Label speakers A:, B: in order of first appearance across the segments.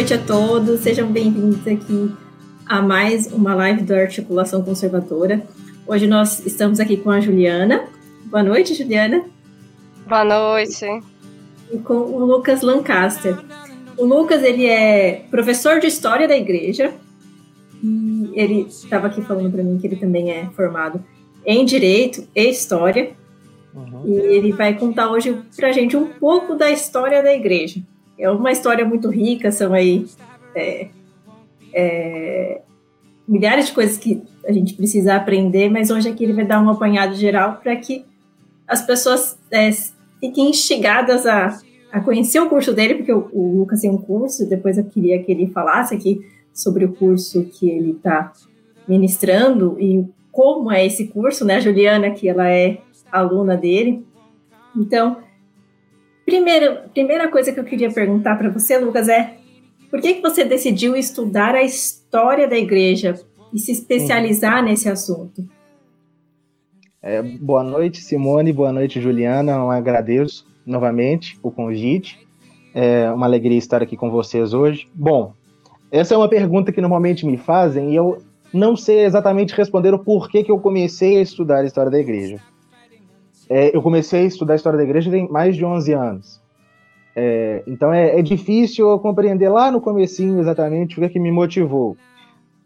A: noite a todos, sejam bem-vindos aqui a mais uma live da Articulação Conservadora. Hoje nós estamos aqui com a Juliana. Boa noite, Juliana.
B: Boa noite.
A: E com o Lucas Lancaster. O Lucas, ele é professor de História da Igreja, e ele estava aqui falando para mim que ele também é formado em Direito e História, uhum. e ele vai contar hoje para a gente um pouco da história da Igreja é uma história muito rica, são aí é, é, milhares de coisas que a gente precisa aprender, mas hoje aqui ele vai dar um apanhado geral para que as pessoas é, fiquem instigadas a, a conhecer o curso dele, porque o, o, Lucas tem um curso, depois eu queria que ele falasse aqui sobre o curso que ele está ministrando e como é esse curso, né? A Juliana, que ela é aluna dele. Então, Primeira, primeira coisa que eu queria perguntar para você, Lucas, é por que, que você decidiu estudar a história da igreja e se especializar hum. nesse assunto?
C: É, boa noite, Simone. Boa noite, Juliana. Eu agradeço novamente o convite. É uma alegria estar aqui com vocês hoje. Bom, essa é uma pergunta que normalmente me fazem e eu não sei exatamente responder o porquê que eu comecei a estudar a história da igreja. É, eu comecei a estudar a história da igreja tem mais de 11 anos. É, então é, é, difícil eu compreender lá no comecinho exatamente o que, é que me motivou.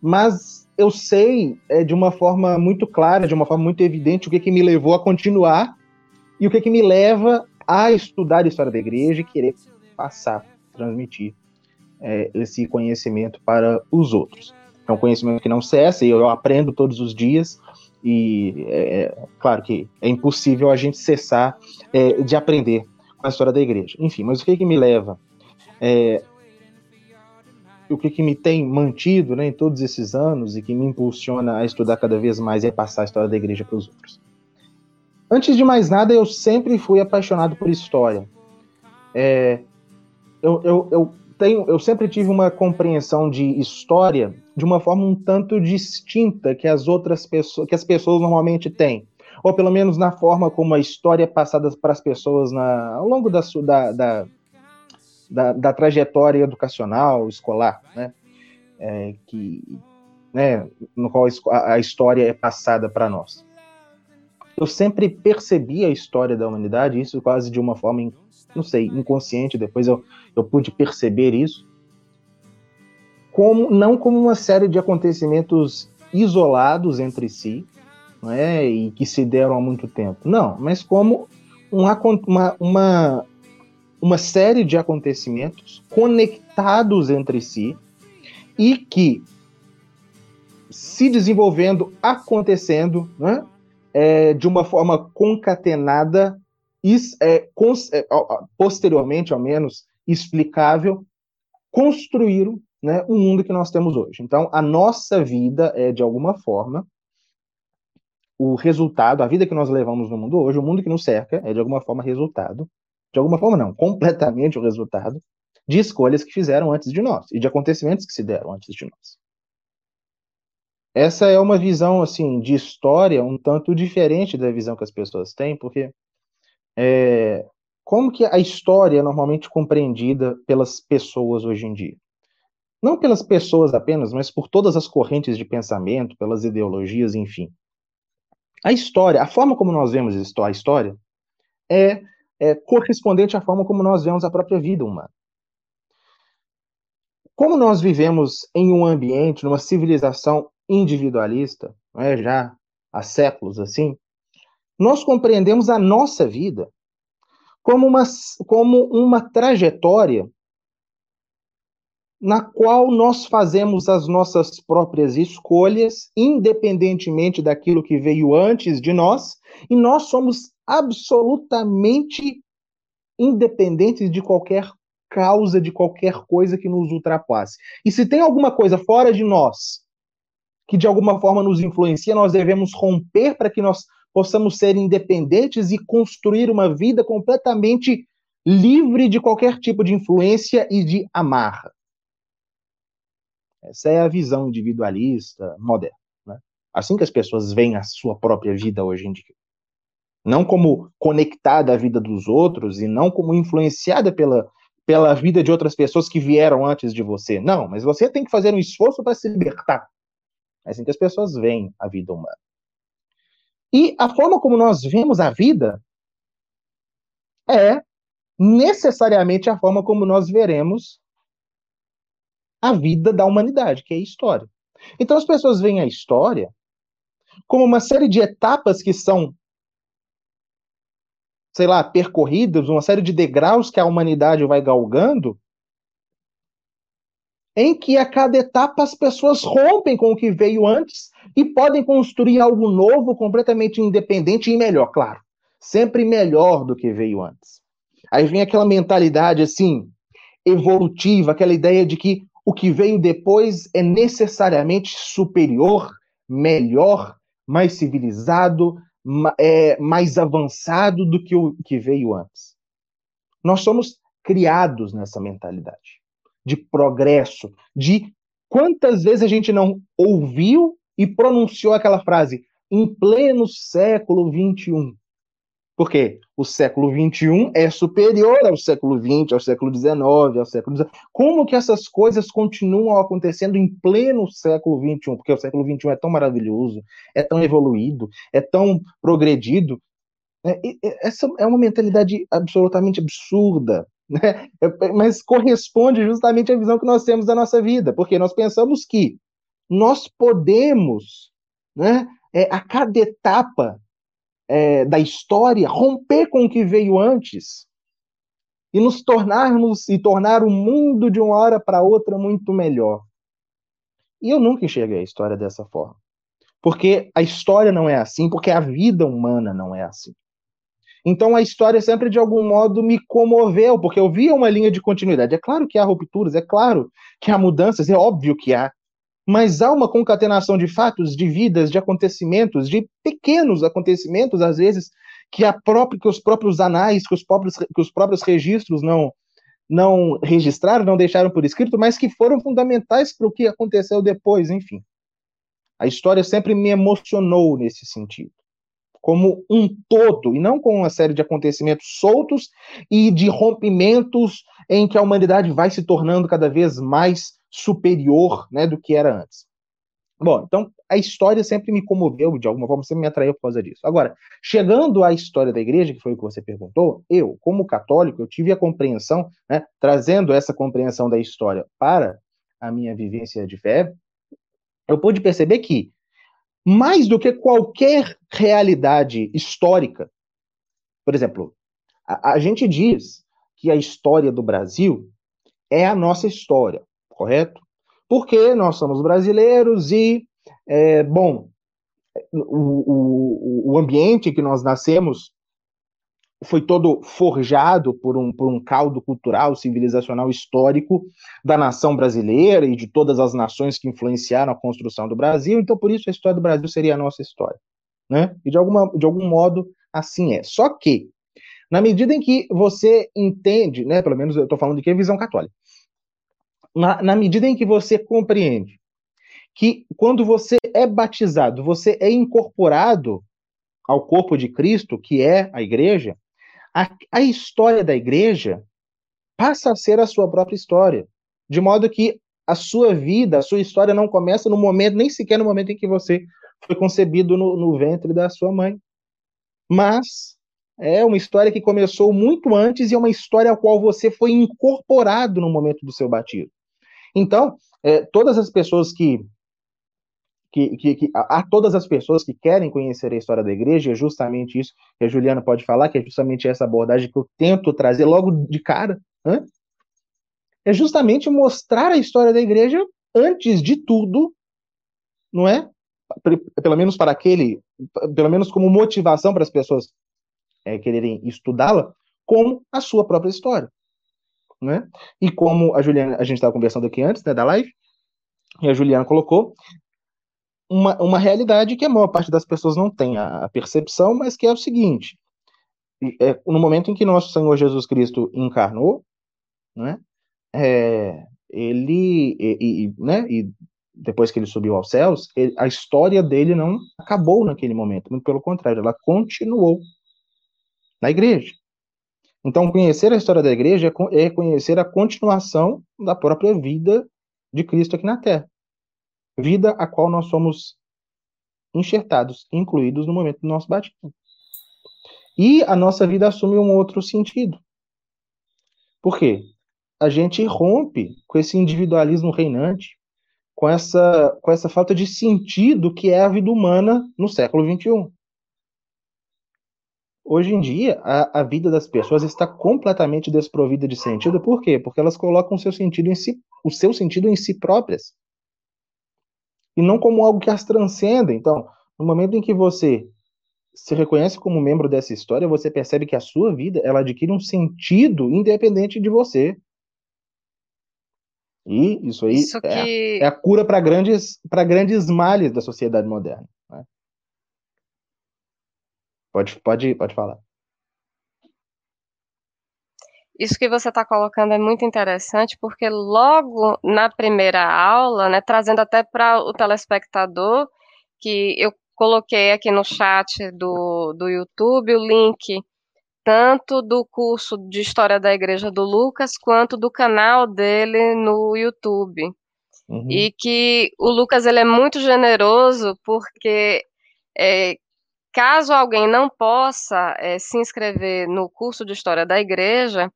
C: Mas eu sei é, de uma forma muito clara, de uma forma muito evidente, o que, é que me levou a continuar e o que, que me leva a estudar a história da igreja e querer passar, transmitir esse conhecimento para os outros. É um conhecimento que não cessa e eu aprendo todos os dias e é, é, claro que é impossível a gente cessar é, de aprender com a história da igreja. Enfim, mas o que, que me leva? É, o que, que me tem mantido né, em todos esses anos e que me impulsiona a estudar cada vez mais é passar a história da igreja para os outros. Antes de mais nada, eu sempre fui apaixonado por história. É, eu, eu, eu tenho, eu sempre tive uma compreensão de história de uma forma um tanto distinta que as outras pessoas, que as pessoas normalmente têm, ou pelo menos na forma como a história é passada para as pessoas na, ao longo da, da, da, da, da trajetória educacional, escolar, né? É, que, né, no qual a, história é passada para nós. Eu sempre percebi a história da humanidade, isso quase de uma forma não sei, inconsciente, depois eu, eu pude perceber isso, como não como uma série de acontecimentos isolados entre si, não é, e que se deram há muito tempo. Não, mas como uma, uma, uma, série de acontecimentos conectados entre si e que se desenvolvendo, acontecendo, né, é, de uma forma concatenada is, é, é, posteriormente, ao menos, explicável, construíram né, o mundo que nós temos hoje. Então, a nossa vida é, de alguma forma, o resultado, a vida que nós levamos no mundo hoje, o mundo que nos cerca, é de alguma forma resultado, de alguma forma não, completamente o resultado de escolhas que fizeram antes de nós e de acontecimentos que se deram antes de nós. Essa é uma visão assim de história um tanto diferente da visão que as pessoas têm, porque é, como que a história é normalmente compreendida pelas pessoas hoje em dia? Não pelas pessoas apenas, mas por todas as correntes de pensamento, pelas ideologias, enfim. A história, a forma como nós vemos a história, é, é correspondente à forma como nós vemos a própria vida humana. Como nós vivemos em um ambiente, numa civilização individualista, é, já há séculos assim, nós compreendemos a nossa vida como uma, como uma trajetória na qual nós fazemos as nossas próprias escolhas, independentemente daquilo que veio antes de nós, e nós somos absolutamente independentes de qualquer causa, de qualquer coisa que nos ultrapasse. E se tem alguma coisa fora de nós que de alguma forma nos influencia, nós devemos romper para que nós possamos ser independentes e construir uma vida completamente livre de qualquer tipo de influência e de amarra. Essa é a visão individualista moderna. Né? Assim que as pessoas veem a sua própria vida hoje em dia. Não como conectada à vida dos outros e não como influenciada pela, pela vida de outras pessoas que vieram antes de você. Não, mas você tem que fazer um esforço para se libertar. É assim que as pessoas veem a vida humana. E a forma como nós vemos a vida é necessariamente a forma como nós veremos a vida da humanidade, que é a história. Então as pessoas veem a história como uma série de etapas que são, sei lá, percorridas, uma série de degraus que a humanidade vai galgando, em que a cada etapa as pessoas rompem com o que veio antes e podem construir algo novo, completamente independente e melhor, claro. Sempre melhor do que veio antes. Aí vem aquela mentalidade assim, evolutiva, aquela ideia de que o que veio depois é necessariamente superior, melhor, mais civilizado, é, mais avançado do que o que veio antes. Nós somos criados nessa mentalidade de progresso, de quantas vezes a gente não ouviu e pronunciou aquela frase em pleno século XXI. Porque o século XXI é superior ao século XX, ao século XIX, ao século XIX. Como que essas coisas continuam acontecendo em pleno século XXI? Porque o século XXI é tão maravilhoso, é tão evoluído, é tão progredido. É, essa é uma mentalidade absolutamente absurda, né? É, mas corresponde justamente à visão que nós temos da nossa vida, porque nós pensamos que nós podemos, né, é, a cada etapa é, da história, romper com o que veio antes e nos tornarmos e tornar o mundo de uma hora para outra muito melhor. E eu nunca enxerguei a história dessa forma. Porque a história não é assim, porque a vida humana não é assim. Então a história sempre de algum modo me comoveu, porque eu via uma linha de continuidade. É claro que há rupturas, é claro que há mudanças, é óbvio que há mas há uma concatenação de fatos, de vidas, de acontecimentos, de pequenos acontecimentos, às vezes, que, a própria, que os próprios anais, que os próprios, que os próprios registros não, não registraram, não deixaram por escrito, mas que foram fundamentais para o que aconteceu depois, enfim. A história sempre me emocionou nesse sentido, como um todo, e não com uma série de acontecimentos soltos e de rompimentos em que a humanidade vai se tornando cada vez mais superior né, do que era antes. Bom, então a história sempre me comoveu, de alguma forma, sempre me atraiu por causa disso. Agora, chegando à história da igreja, que foi o que você perguntou, eu, como católico, eu tive a compreensão, né, trazendo essa compreensão da história para a minha vivência de fé, eu pude perceber que, mais do que qualquer realidade histórica, por exemplo, a, a gente diz que a história do Brasil é a nossa história correto? Porque nós somos brasileiros e, é, bom, o, o, o ambiente que nós nascemos foi todo forjado por um, por um caldo cultural, civilizacional, histórico da nação brasileira e de todas as nações que influenciaram a construção do Brasil, então por isso a história do Brasil seria a nossa história. Né? E de, alguma, de algum modo assim é. Só que, na medida em que você entende, né, pelo menos eu estou falando de que é visão católica, na, na medida em que você compreende que quando você é batizado, você é incorporado ao corpo de Cristo, que é a igreja, a, a, história da igreja passa a ser a sua própria história. De modo que a sua vida, a sua história não começa no momento, nem sequer no momento em que você foi concebido no, no ventre da sua mãe. Mas é uma história que começou muito antes e é uma história a qual você foi incorporado no momento do seu batismo. Então, é, todas as pessoas que, que, que, que há todas as pessoas que querem conhecer a história da igreja, é justamente isso que a Juliana pode falar, que é justamente essa abordagem que eu tento trazer logo de cara, é justamente mostrar a história da igreja antes de tudo, não é? Pelo menos para aquele, pelo menos como motivação para as pessoas é, quererem estudá-la, como a sua própria história né? E como a Juliana, a gente estava conversando aqui antes, né, da live, e a Juliana colocou, uma, uma realidade que a maior parte das pessoas não tem a, percepção, mas que é o seguinte: é, no momento em que nosso Senhor Jesus Cristo encarnou, né, é, ele, e, e, né, e depois que ele subiu aos céus, ele, a história dele não acabou naquele momento, muito pelo contrário, ela continuou na igreja. Então, conhecer a história da igreja é, é conhecer a continuação da própria vida de Cristo aqui na Terra. Vida a qual nós somos enxertados, incluídos no momento do nosso batismo. E a nossa vida assume um outro sentido. Por quê? A gente rompe com esse individualismo reinante, com essa, com essa falta de sentido que é a vida humana no século XXI. Hoje em dia, a, a vida das pessoas está completamente desprovida de sentido. Por quê? Porque elas colocam o seu sentido em si, o seu sentido em si próprias. E não como algo que as transcenda. Então, no momento em que você se reconhece como membro dessa história, você percebe que a sua vida ela adquire um sentido independente de você. E isso aí isso é, que... é, a cura para grandes, grandes males da sociedade moderna. Né? Pode, pode, pode falar.
B: Isso que você está colocando é muito interessante, porque logo na primeira aula, né, trazendo até para o telespectador, que eu coloquei aqui no chat do, do YouTube o link tanto do curso de História da Igreja do Lucas, quanto do canal dele no YouTube. Uhum. E que o Lucas ele é muito generoso, porque é, caso alguém não possa é, se inscrever no curso de História da Igreja,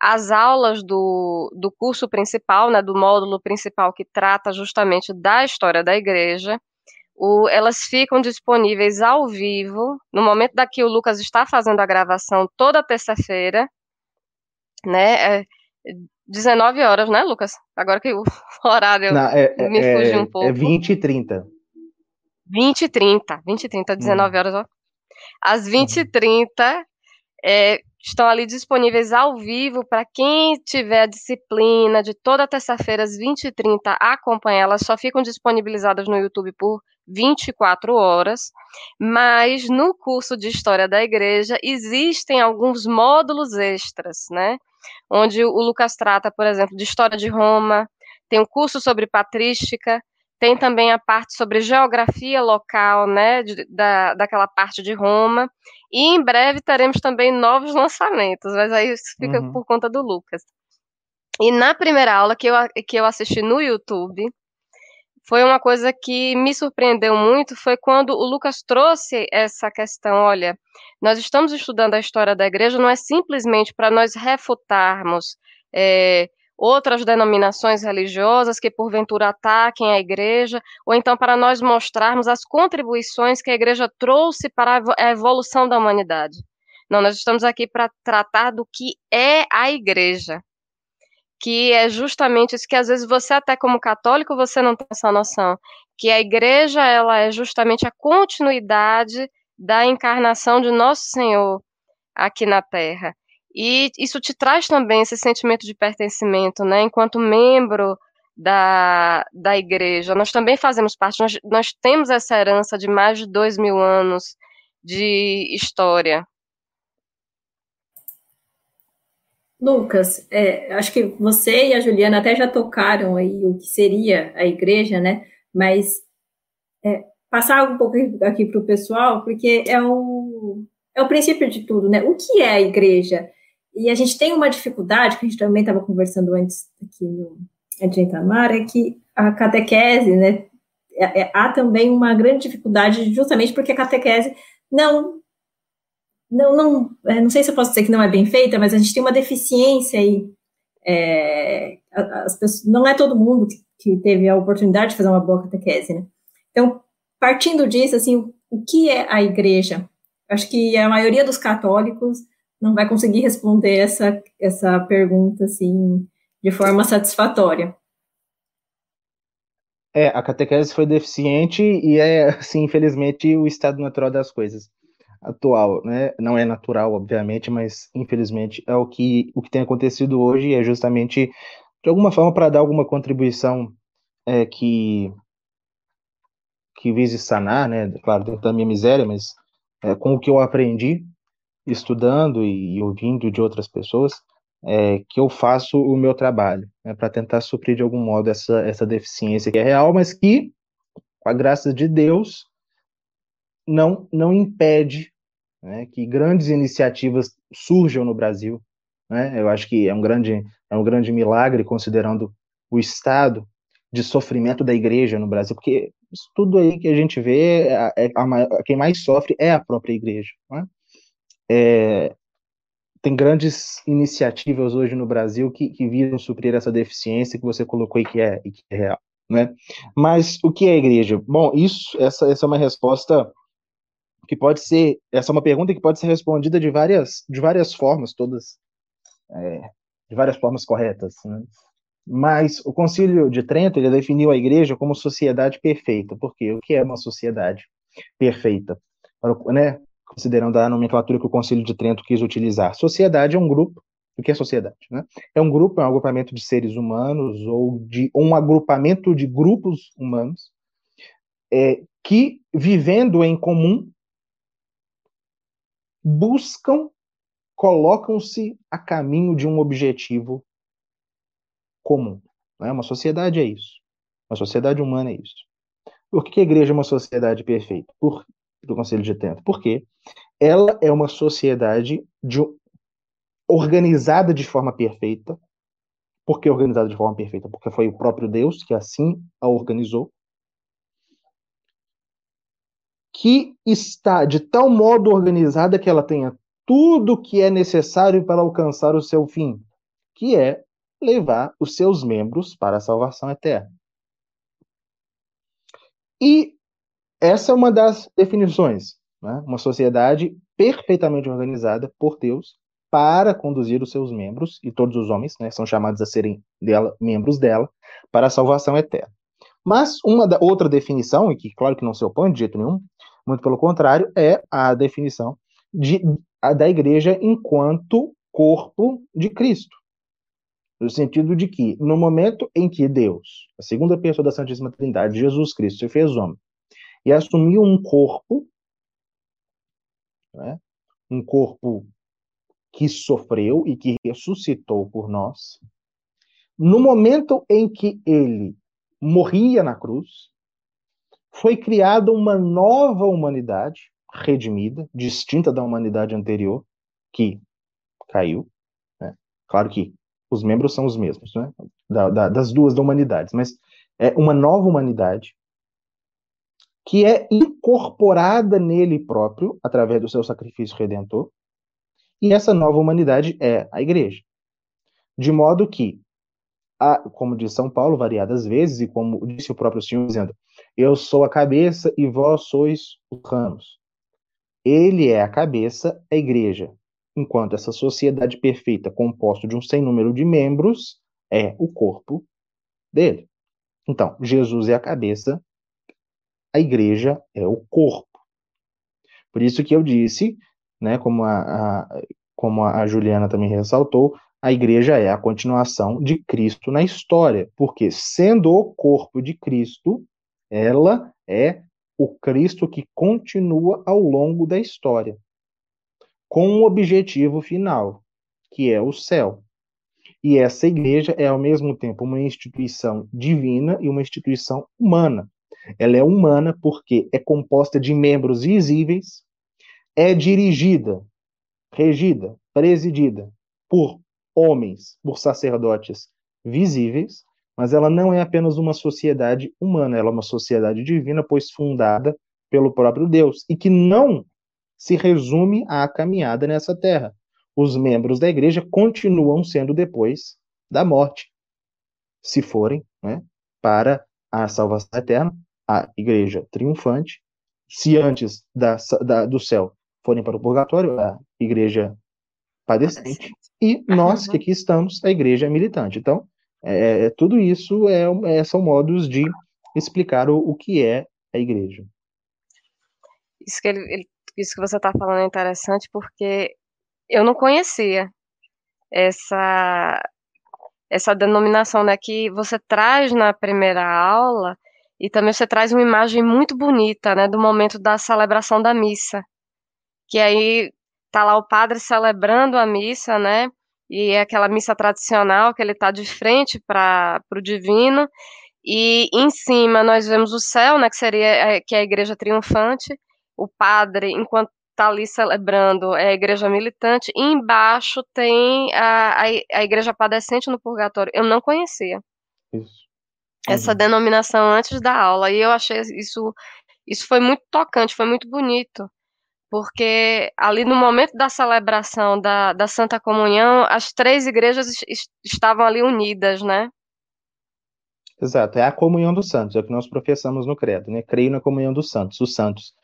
B: as aulas do, do curso principal, né, do módulo principal que trata justamente da história da igreja, o, elas ficam disponíveis ao vivo, no momento da que o Lucas está fazendo a gravação, toda terça-feira, né, é, 19 horas, né, Lucas? Agora que o horário
C: Não, é, é me fugiu é, um pouco. É 20 e 30.
B: 20 e 30, 20 e 30, 19 hum. horas, ó. Às 20 e 30, é, estão ali disponíveis ao vivo para quem tiver a disciplina de toda terça-feira às 20h30 acompanhar. Elas só ficam disponibilizadas no YouTube por 24 horas, mas no curso de História da Igreja existem alguns módulos extras, né? Onde o Lucas trata, por exemplo, de História de Roma, tem um curso sobre patrística, tem também a parte sobre geografia local, né, de, da, daquela parte de Roma. E em breve teremos também novos lançamentos, mas aí isso fica uhum. por conta do Lucas. E na primeira aula que eu, que eu assisti no YouTube, foi uma coisa que me surpreendeu muito, foi quando o Lucas trouxe essa questão, olha, nós estamos estudando a história da igreja, não é simplesmente para nós refutarmos é, outras denominações religiosas que porventura ataquem a igreja, ou então para nós mostrarmos as contribuições que a igreja trouxe para a evolução da humanidade. Não, nós estamos aqui para tratar do que é a igreja, que é justamente isso que às vezes você até como católico você não tem essa noção, que a igreja ela é justamente a continuidade da encarnação de nosso Senhor aqui na Terra. E isso te traz também esse sentimento de pertencimento, né? Enquanto membro da, da igreja, nós também fazemos parte, nós, nós temos essa herança de mais de dois mil anos de história.
A: Lucas, é, acho que você e a Juliana até já tocaram aí o que seria a igreja, né? Mas é, passar um pouco aqui para o pessoal, porque é o, é o princípio de tudo, né? O que é a igreja? E a gente tem uma dificuldade, que a gente também estava conversando antes aqui no Adianta Mar, é que a catequese, né, é, é, há também uma grande dificuldade, justamente porque a catequese não, não, não, é, não sei se eu posso dizer que não é bem feita, mas a gente tem uma deficiência aí, é, as pessoas, não é todo mundo que, que, teve a oportunidade de fazer uma boa catequese, né? Então, partindo disso, assim, o, o que é a igreja? Acho que a maioria dos católicos não vai conseguir responder essa, essa pergunta assim de forma satisfatória.
C: É, a catequese foi deficiente e é, assim, infelizmente, o estado natural das coisas atual, né? Não é natural, obviamente, mas infelizmente é o que, o que tem acontecido hoje é justamente, de alguma forma, para dar alguma contribuição é, que, que vise sanar, né? Claro, dentro da minha miséria, mas é, com o que eu aprendi estudando e, ouvindo de outras pessoas, é, que eu faço o meu trabalho, né, para tentar suprir de algum modo essa, essa deficiência que é real, mas que, com a graça de Deus, não, não impede né, que grandes iniciativas surjam no Brasil, Né? Eu acho que é um grande, é um grande milagre, considerando o estado de sofrimento da igreja no Brasil, porque isso tudo aí que a gente vê, é, é, a, quem mais sofre é a própria igreja. Né? É, tem grandes iniciativas hoje no Brasil que, que visam suprir essa deficiência que você colocou e que é, e que é real. Né? Mas o que é igreja? Bom, isso, essa, essa é uma resposta que pode ser, essa é uma pergunta que pode ser respondida de várias, de várias formas, todas, é, de várias formas corretas. Né? Mas o Concílio de Trento ele definiu a Igreja como sociedade perfeita. Por quê? O que é uma sociedade perfeita? Né? Considerando a nomenclatura que o Concílio de Trento quis utilizar. Sociedade é um grupo. O que é sociedade? Né? É um grupo, é um agrupamento de seres humanos ou de um agrupamento de grupos humanos é, que, vivendo em comum, buscam, colocam-se a caminho de um objetivo comum. Né? Uma sociedade é isso. Uma sociedade humana é isso. Por que a igreja é uma sociedade perfeita? Por, do Conselho de Trento? Porque ela é uma sociedade de, organizada de forma perfeita. Por que organizada de forma perfeita? Porque foi o próprio Deus que assim a organizou. Que está de tal modo organizada que ela tenha tudo o que é necessário para alcançar o seu fim, que é levar os seus membros para a salvação eterna. E essa é uma das definições. Né? Uma sociedade perfeitamente organizada por Deus para conduzir os seus membros, e todos os homens né, são chamados a serem dela, membros dela, para a salvação eterna. Mas uma da, outra definição, e que claro que não se opõe de jeito nenhum, muito pelo contrário, é a definição de, a, da igreja enquanto corpo de Cristo no sentido de que, no momento em que Deus, a segunda pessoa da Santíssima Trindade, Jesus Cristo, se fez homem e assumiu um corpo, né, um corpo que sofreu e que ressuscitou por nós, no momento em que ele morria na cruz, foi criada uma nova humanidade redimida, distinta da humanidade anterior, que caiu. Né? Claro que os membros são os mesmos, né? Da, da, das duas da humanidade, mas é uma nova humanidade que é incorporada nele próprio através do seu sacrifício redentor, e essa nova humanidade é a igreja. De modo que, a, como diz São Paulo variadas vezes, e como disse o próprio Senhor, dizendo: Eu sou a cabeça e vós sois os ramos. Ele é a cabeça, a igreja enquanto essa sociedade perfeita, composta de um sem número de membros, é o corpo dele. Então, Jesus é a cabeça, a igreja é o corpo. Por isso que eu disse, né, como a, a, como a Juliana também ressaltou, a igreja é a continuação de Cristo na história, porque sendo o corpo de Cristo, ela é o Cristo que continua ao longo da história com um objetivo final, que é o céu. E essa igreja é, ao mesmo tempo, uma instituição divina e uma instituição humana. Ela é humana porque é composta de membros visíveis, é dirigida, regida, presidida por homens, por sacerdotes visíveis, mas ela não é apenas uma sociedade humana, ela é uma sociedade divina, pois fundada pelo próprio Deus, e que não se resume à caminhada nessa terra. Os membros da igreja continuam sendo depois da morte, se forem né, para a salvação eterna, a igreja triunfante. Se antes da, da, do céu forem para o purgatório, a igreja padecente. E nós que aqui estamos, a igreja militante. Então, é, tudo isso é, é, são modos de explicar o, o que é a igreja.
B: Isso que ele, ele isso que você está falando é interessante porque eu não conhecia essa essa denominação né, que você traz na primeira aula e também você traz uma imagem muito bonita né, do momento da celebração da missa. Que aí tá lá o padre celebrando a missa, né? E é aquela missa tradicional que ele está de frente para o divino. E em cima nós vemos o céu, né? Que seria é, que é a igreja triunfante o padre, enquanto está ali celebrando é a igreja militante, e embaixo tem a, a, a igreja padecente no purgatório. Eu não conhecia. Isso. Essa uhum. denominação antes da aula. E eu achei isso, isso foi muito tocante, foi muito bonito. Porque ali no momento da celebração da, da Santa Comunhão, as três igrejas estavam ali unidas, né?
C: Exato, é a comunhão dos santos, é o que nós professamos no credo, né? Creio na comunhão dos santos, os santos.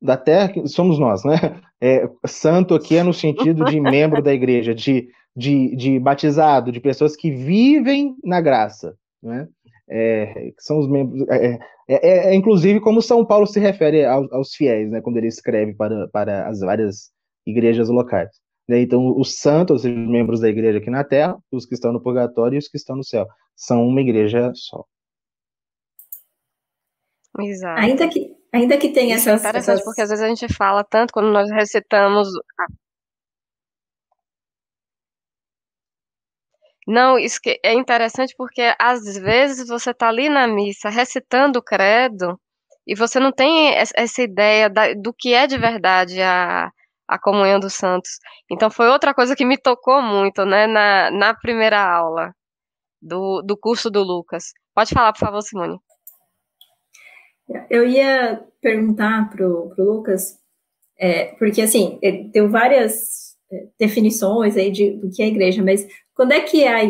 C: Da terra somos nós, né? É, santo aqui é no sentido de membro da igreja, de, de, de batizado, de pessoas que vivem na graça, né? É, são os membros. É é, é, é, inclusive como São Paulo se refere aos, aos, fiéis, né, quando ele escreve para, para as várias igrejas locais. Né? Então, os santos, os membros da igreja aqui na terra, os que estão no purgatório e os que estão no céu, são uma igreja só.
B: Exato.
A: Ainda que, ainda que tenha
B: Isso é essas. É interessante, essas... porque às vezes a gente fala tanto quando nós recitamos Não, isso é interessante porque às vezes você está ali na missa recitando o credo e você não tem essa ideia da, do que é de verdade a, a comunhão dos santos. Então foi outra coisa que me tocou muito, né, na, na primeira aula do, do curso do Lucas. Pode falar, por favor, Simone.
A: Eu ia perguntar pro, pro Lucas, é, porque assim, ele deu várias definições aí de, do que é igreja, mas quando é que há,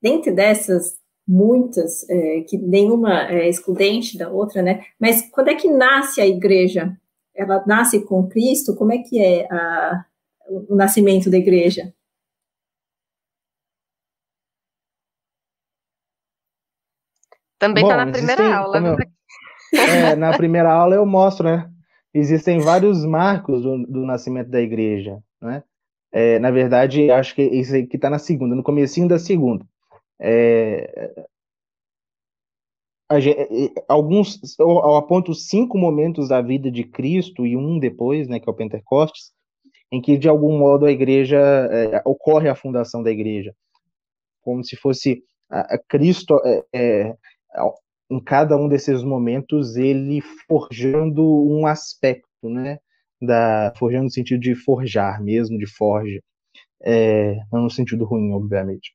A: dentre dessas muitas, é, que nenhuma é excludente da outra, né? Mas quando é que nasce a igreja? Ela nasce com Cristo? Como é que é a, o nascimento da igreja?
B: Também está na primeira existem, aula.
C: Eu, é, na primeira aula eu mostro, né? Existem vários marcos do, do nascimento da igreja, né? É, na verdade, acho que isso aqui está na segunda, no comecinho da segunda. É, gente, alguns, eu aponto cinco momentos da vida de Cristo e um depois, né, que é o Pentecostes, em que de algum modo a igreja é, ocorre a fundação da igreja, como se fosse a, a Cristo é, é, em cada um desses momentos ele forjando um aspecto, né, da forjando no sentido de forjar mesmo, de forja, é, não no sentido ruim, obviamente.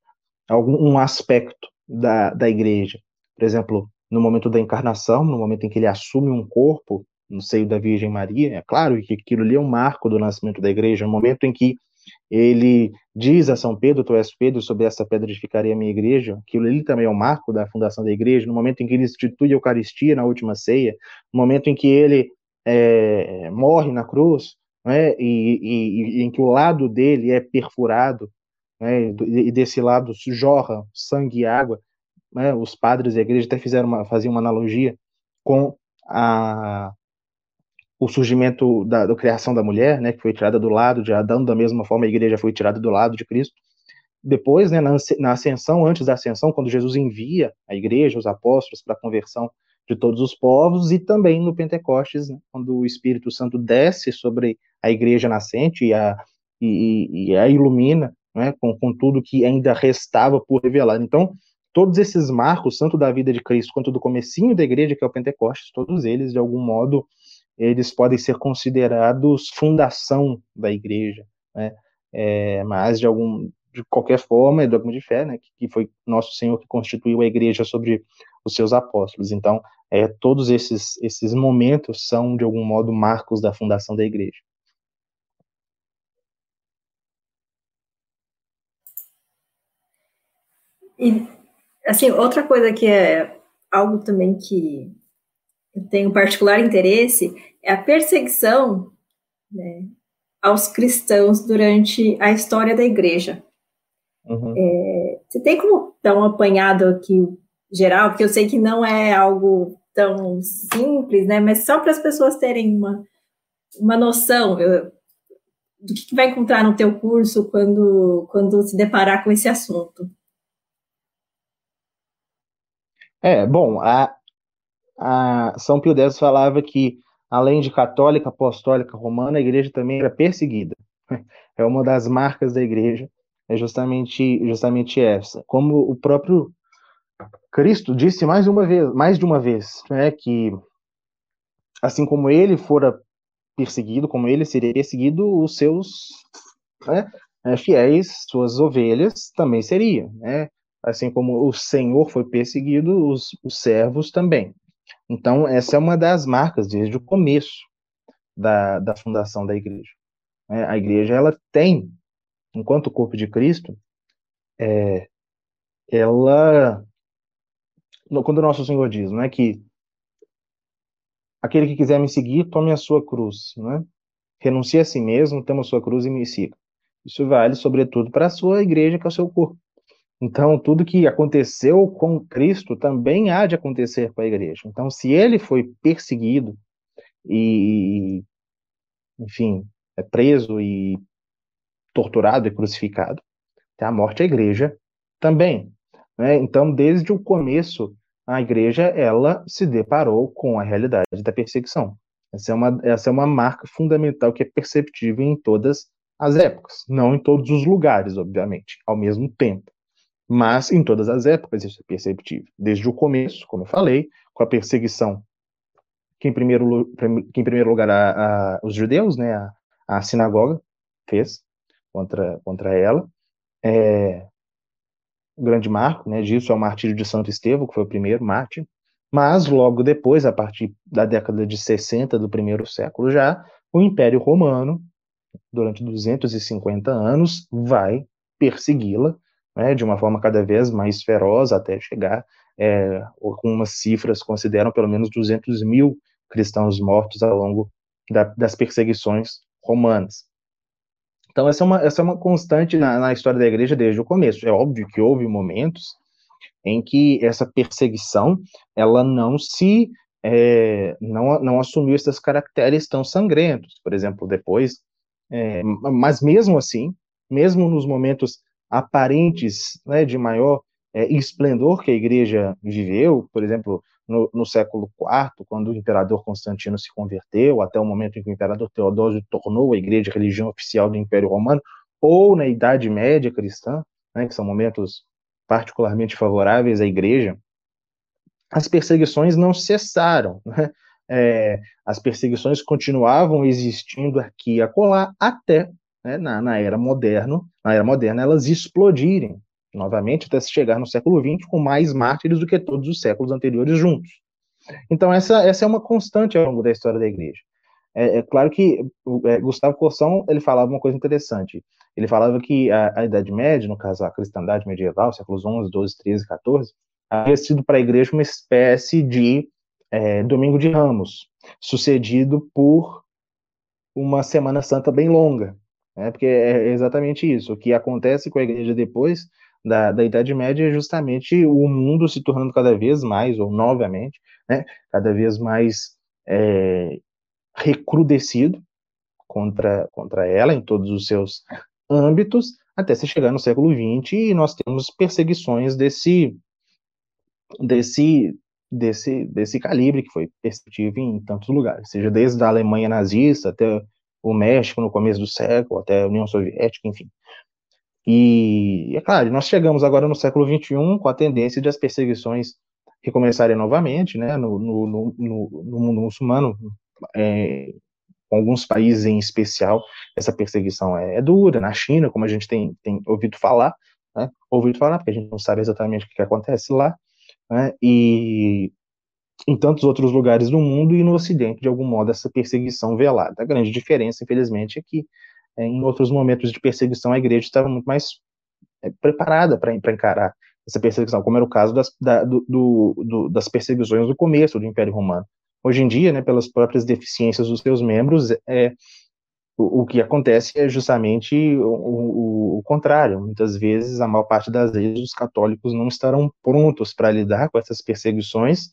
C: Algum um aspecto da, da igreja, por exemplo, no momento da encarnação, no momento em que ele assume um corpo no seio da Virgem Maria, é claro que aquilo ali é um marco do nascimento da igreja, no momento em que ele diz a São Pedro, tu és Pedro, sobre essa pedra edificarei a minha igreja, aquilo ali também é um marco da fundação da igreja, no momento em que ele institui a Eucaristia na última ceia, no momento em que ele é, morre na cruz, né, e, e, e, em que o lado dele é perfurado, né, e desse lado jorra sangue e água, né, os padres da igreja até fizeram uma, faziam uma analogia com a, o surgimento da, da, criação da mulher, né, que foi tirada do lado de Adão, da mesma forma a igreja foi tirada do lado de Cristo. Depois, né, na, na ascensão, antes da ascensão, quando Jesus envia a igreja, os apóstolos, para a conversão de todos os povos, e também no Pentecostes, né, quando o Espírito Santo desce sobre a igreja nascente e a, e, e a ilumina né, com, com tudo que ainda restava por revelar. Então, todos esses marcos, tanto da vida de Cristo quanto do comecinho da igreja, que é o Pentecostes, todos eles, de algum modo, eles podem ser considerados fundação da igreja, né? É, mas de algum de qualquer forma é dogma de fé, né? Que, que foi nosso Senhor que constituiu a igreja sobre os seus apóstolos. Então, é, todos esses, esses momentos são, de algum modo, marcos da fundação da igreja.
A: E, assim, outra coisa que é algo também que eu tenho particular interesse é a perseguição né, aos cristãos durante a história da igreja. Uhum. É, você tem como dar um apanhado aqui geral, porque eu sei que não é algo tão simples, né? Mas só para as pessoas terem uma, uma noção eu, do que, que vai encontrar no teu curso quando, quando se deparar com esse assunto.
C: É, bom, a, a São Pio X falava que, além de católica, apostólica, romana, a igreja também era perseguida. É uma das marcas da igreja, é justamente, justamente essa. Como o próprio Cristo disse mais uma vez, mais de uma vez, né, que assim como ele fora perseguido, como ele seria perseguido, os seus né, é, fiéis, suas ovelhas, também seria. Né? Assim como o Senhor foi perseguido, os, os servos também. Então, essa é uma das marcas desde o começo da, da fundação da igreja. Né? A igreja, ela tem, enquanto corpo de Cristo, é, ela, quando o nosso Senhor diz, não é que aquele que quiser me seguir, tome a sua cruz, né? renuncie a si mesmo, tome a sua cruz e me siga. Isso vale, sobretudo, para a sua igreja, que é o seu corpo. Então, tudo que aconteceu com Cristo também há de acontecer com a igreja. Então, se ele foi perseguido e, enfim, é preso e torturado e crucificado, até a morte a igreja também. Né? Então, desde o começo, a igreja ela se deparou com a realidade da perseguição. Essa é uma, essa é uma marca fundamental que é perceptível em todas as épocas, não em todos os lugares, obviamente, ao mesmo tempo. Mas em todas as épocas isso é perceptível. Desde o começo, como eu falei, com a perseguição que em primeiro, que em primeiro lugar a, a, os judeus, né, a, a, sinagoga fez contra, contra ela. É, grande marco né, disso é o martírio de Santo Estevão, que foi o primeiro mártir. Mas logo depois, a partir da década de 60 do primeiro século já, o Império Romano, durante 250 anos, vai persegui-la né, de uma forma cada vez mais feroz até chegar é, algumas cifras consideram pelo menos 200 mil cristãos mortos ao longo da, das perseguições romanas. Então, essa é uma, essa é uma constante na, na, história da igreja desde o começo. É óbvio que houve momentos em que essa perseguição ela não se é, não, não assumiu esses caracteres tão sangrentos, por exemplo, depois. É, mas mesmo assim, mesmo nos momentos aparentes né, de maior é, esplendor que a igreja viveu, por exemplo, no, no, século IV, quando o imperador Constantino se converteu, até o momento em que o imperador Teodósio tornou a igreja religião oficial do Império Romano, ou na Idade Média cristã, né, que são momentos particularmente favoráveis à igreja, as perseguições não cessaram. Né? É, as perseguições continuavam existindo aqui e acolá até né, na, na, era moderna, na era moderna elas explodirem novamente até se chegar no século XX com mais mártires do que todos os séculos anteriores juntos. Então essa, essa é uma constante ao longo da história da igreja. É, é claro que é, Gustavo Corsão ele falava uma coisa interessante. Ele falava que a, a, Idade Média, no caso a cristandade medieval, séculos 11, 12, 13, 14, havia sido para a igreja uma espécie de é, Domingo de Ramos, sucedido por uma Semana Santa bem longa, né? porque é exatamente isso. O que acontece com a igreja depois da, da Idade Média é justamente o mundo se tornando cada vez mais, ou novamente, né, cada vez mais é, recrudescido contra, contra ela em todos os seus âmbitos, até se chegar no século XX e nós temos perseguições desse, desse, desse, desse calibre que foi perceptível em tantos lugares, seja desde a Alemanha nazista até o México no começo do século, até a União Soviética, enfim. E, é claro, nós chegamos agora no século XXI com a tendência de as perseguições recomeçarem novamente, né, no, no, no, no mundo muçulmano, é, com alguns países em especial, essa perseguição é, é, dura, na China, como a gente tem, tem ouvido falar, né, ouvido falar, porque a gente não sabe exatamente o que, que acontece lá, né, e em tantos outros lugares do mundo e no Ocidente, de algum modo, essa perseguição velada. A grande diferença, infelizmente, é que em outros momentos de perseguição, a igreja estava muito mais é, preparada para encarar essa perseguição, como era o caso das, da, do, do, das perseguições do começo do Império Romano. Hoje em dia, né, pelas próprias deficiências dos seus membros, é, o, o que acontece é justamente o, o, o, contrário. Muitas vezes, a maior parte das vezes, os católicos não estarão prontos para lidar com essas perseguições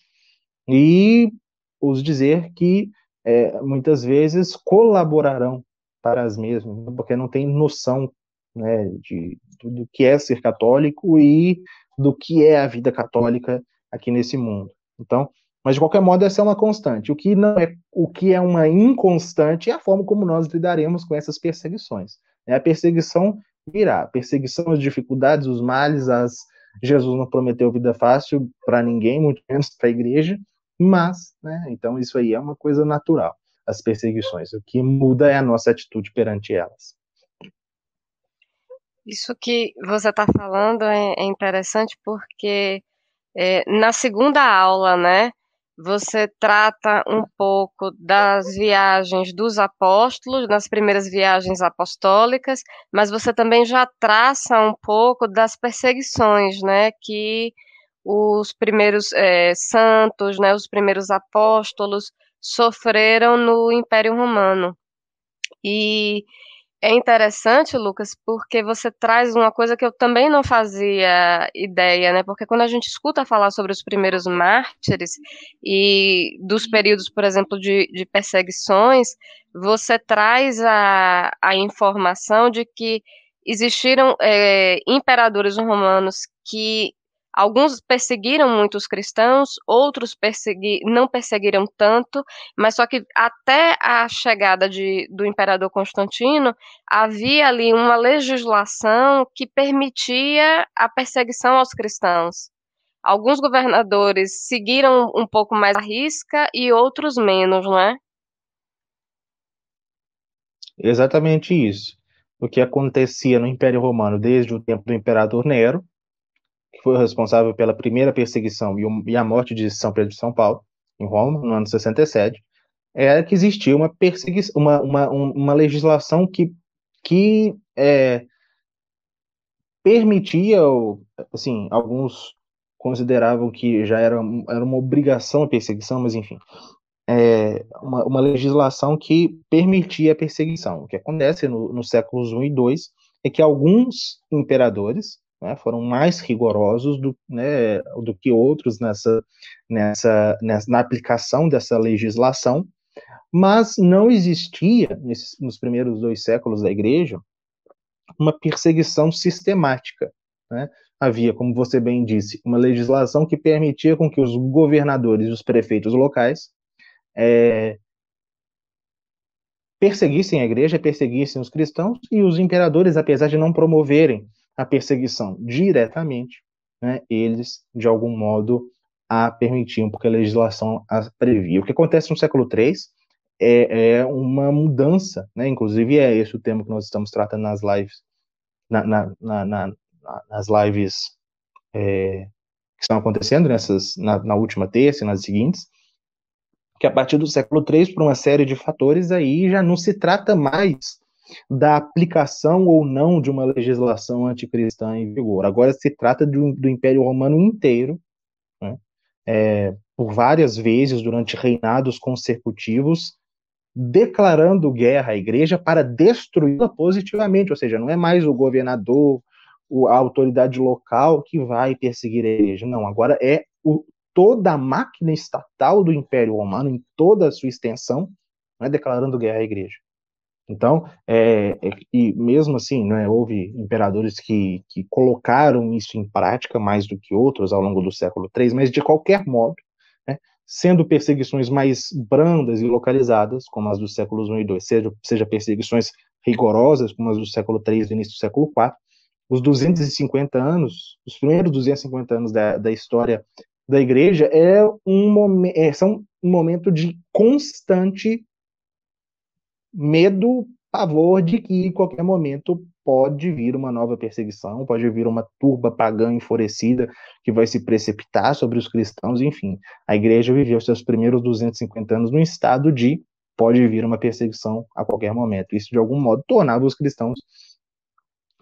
C: e os dizer que é, muitas vezes colaborarão para as mesmas, porque não tem noção né, de, do que é ser católico e do que é a vida católica aqui nesse mundo. Então, mas de qualquer modo essa é uma constante. O que não é, o que é uma inconstante é a forma como nós lidaremos com essas perseguições. É a perseguição virá, a perseguição, as dificuldades, os males, as Jesus não prometeu vida fácil para ninguém, muito menos para a igreja, mas, né, então isso aí é uma coisa natural. As perseguições. O que muda é a nossa atitude perante elas.
B: Isso que você está falando é, é, interessante porque é, na segunda aula, né, você trata um pouco das viagens dos apóstolos, das primeiras viagens apostólicas, mas você também já traça um pouco das perseguições, né, que os primeiros é, santos, né, os primeiros apóstolos sofreram no Império Romano. E é interessante, Lucas, porque você traz uma coisa que eu também não fazia ideia, né? Porque quando a gente escuta falar sobre os primeiros mártires e dos períodos, por exemplo, de, de perseguições, você traz a, a informação de que existiram é, imperadores romanos que Alguns perseguiram muitos cristãos, outros persegui não perseguiram tanto, mas só que até a chegada de, do imperador Constantino havia ali uma legislação que permitia a perseguição aos cristãos. Alguns governadores seguiram um pouco mais a risca e outros menos, não é?
C: Exatamente isso. O que acontecia no Império Romano desde o tempo do imperador Nero foi o responsável pela primeira perseguição e, a morte de São Pedro de São Paulo, em Roma, no ano 67, era que existia uma perseguição, uma, uma, uma legislação que, que é, permitia, assim, alguns consideravam que já era, era uma obrigação a perseguição, mas enfim, é uma, uma legislação que permitia a perseguição. O que acontece no, nos séculos I e II é que alguns imperadores, né, foram mais rigorosos do, né, do que outros nessa, nessa, nessa, na aplicação dessa legislação, mas não existia, nesses, nos primeiros dois séculos da igreja, uma perseguição sistemática. Né? Havia, como você bem disse, uma legislação que permitia com que os governadores e os prefeitos locais é, perseguissem a igreja, perseguissem os cristãos, e os imperadores, apesar de não promoverem a perseguição diretamente, né, eles, de algum modo, a permitiam, porque a legislação a previa. O que acontece no século III é, é uma mudança, né, inclusive é esse o tema que nós estamos tratando nas lives, na, na, na, nas lives é, que estão acontecendo nessas, na, última terça e nas seguintes, que a partir do século III, por uma série de fatores, aí já não se trata mais da aplicação ou não de uma legislação anticristã em vigor. Agora se trata do, do Império Romano inteiro, né, é, por várias vezes durante reinados consecutivos, declarando guerra à igreja para destruí-la positivamente, ou seja, não é mais o governador, a autoridade local que vai perseguir a igreja, não, agora é o, toda a máquina estatal do Império Romano, em toda a sua extensão, né, declarando guerra à igreja. Então, é, é, e mesmo assim, né, houve imperadores que, que colocaram isso em prática mais do que outros ao longo do século III, mas de qualquer modo, né, sendo perseguições mais brandas e localizadas, como as dos séculos I e II, seja, seja perseguições rigorosas, como as do século III e início do século IV, os 250 anos, os primeiros 250 anos da, da história da igreja é um é, são um momento de constante medo, pavor de que em qualquer momento pode vir uma nova perseguição, pode vir uma turba pagã enfurecida que vai se precipitar sobre os cristãos, enfim. A igreja viveu seus primeiros 250 anos num estado de pode vir uma perseguição a qualquer momento. Isso, de algum modo, tornava os cristãos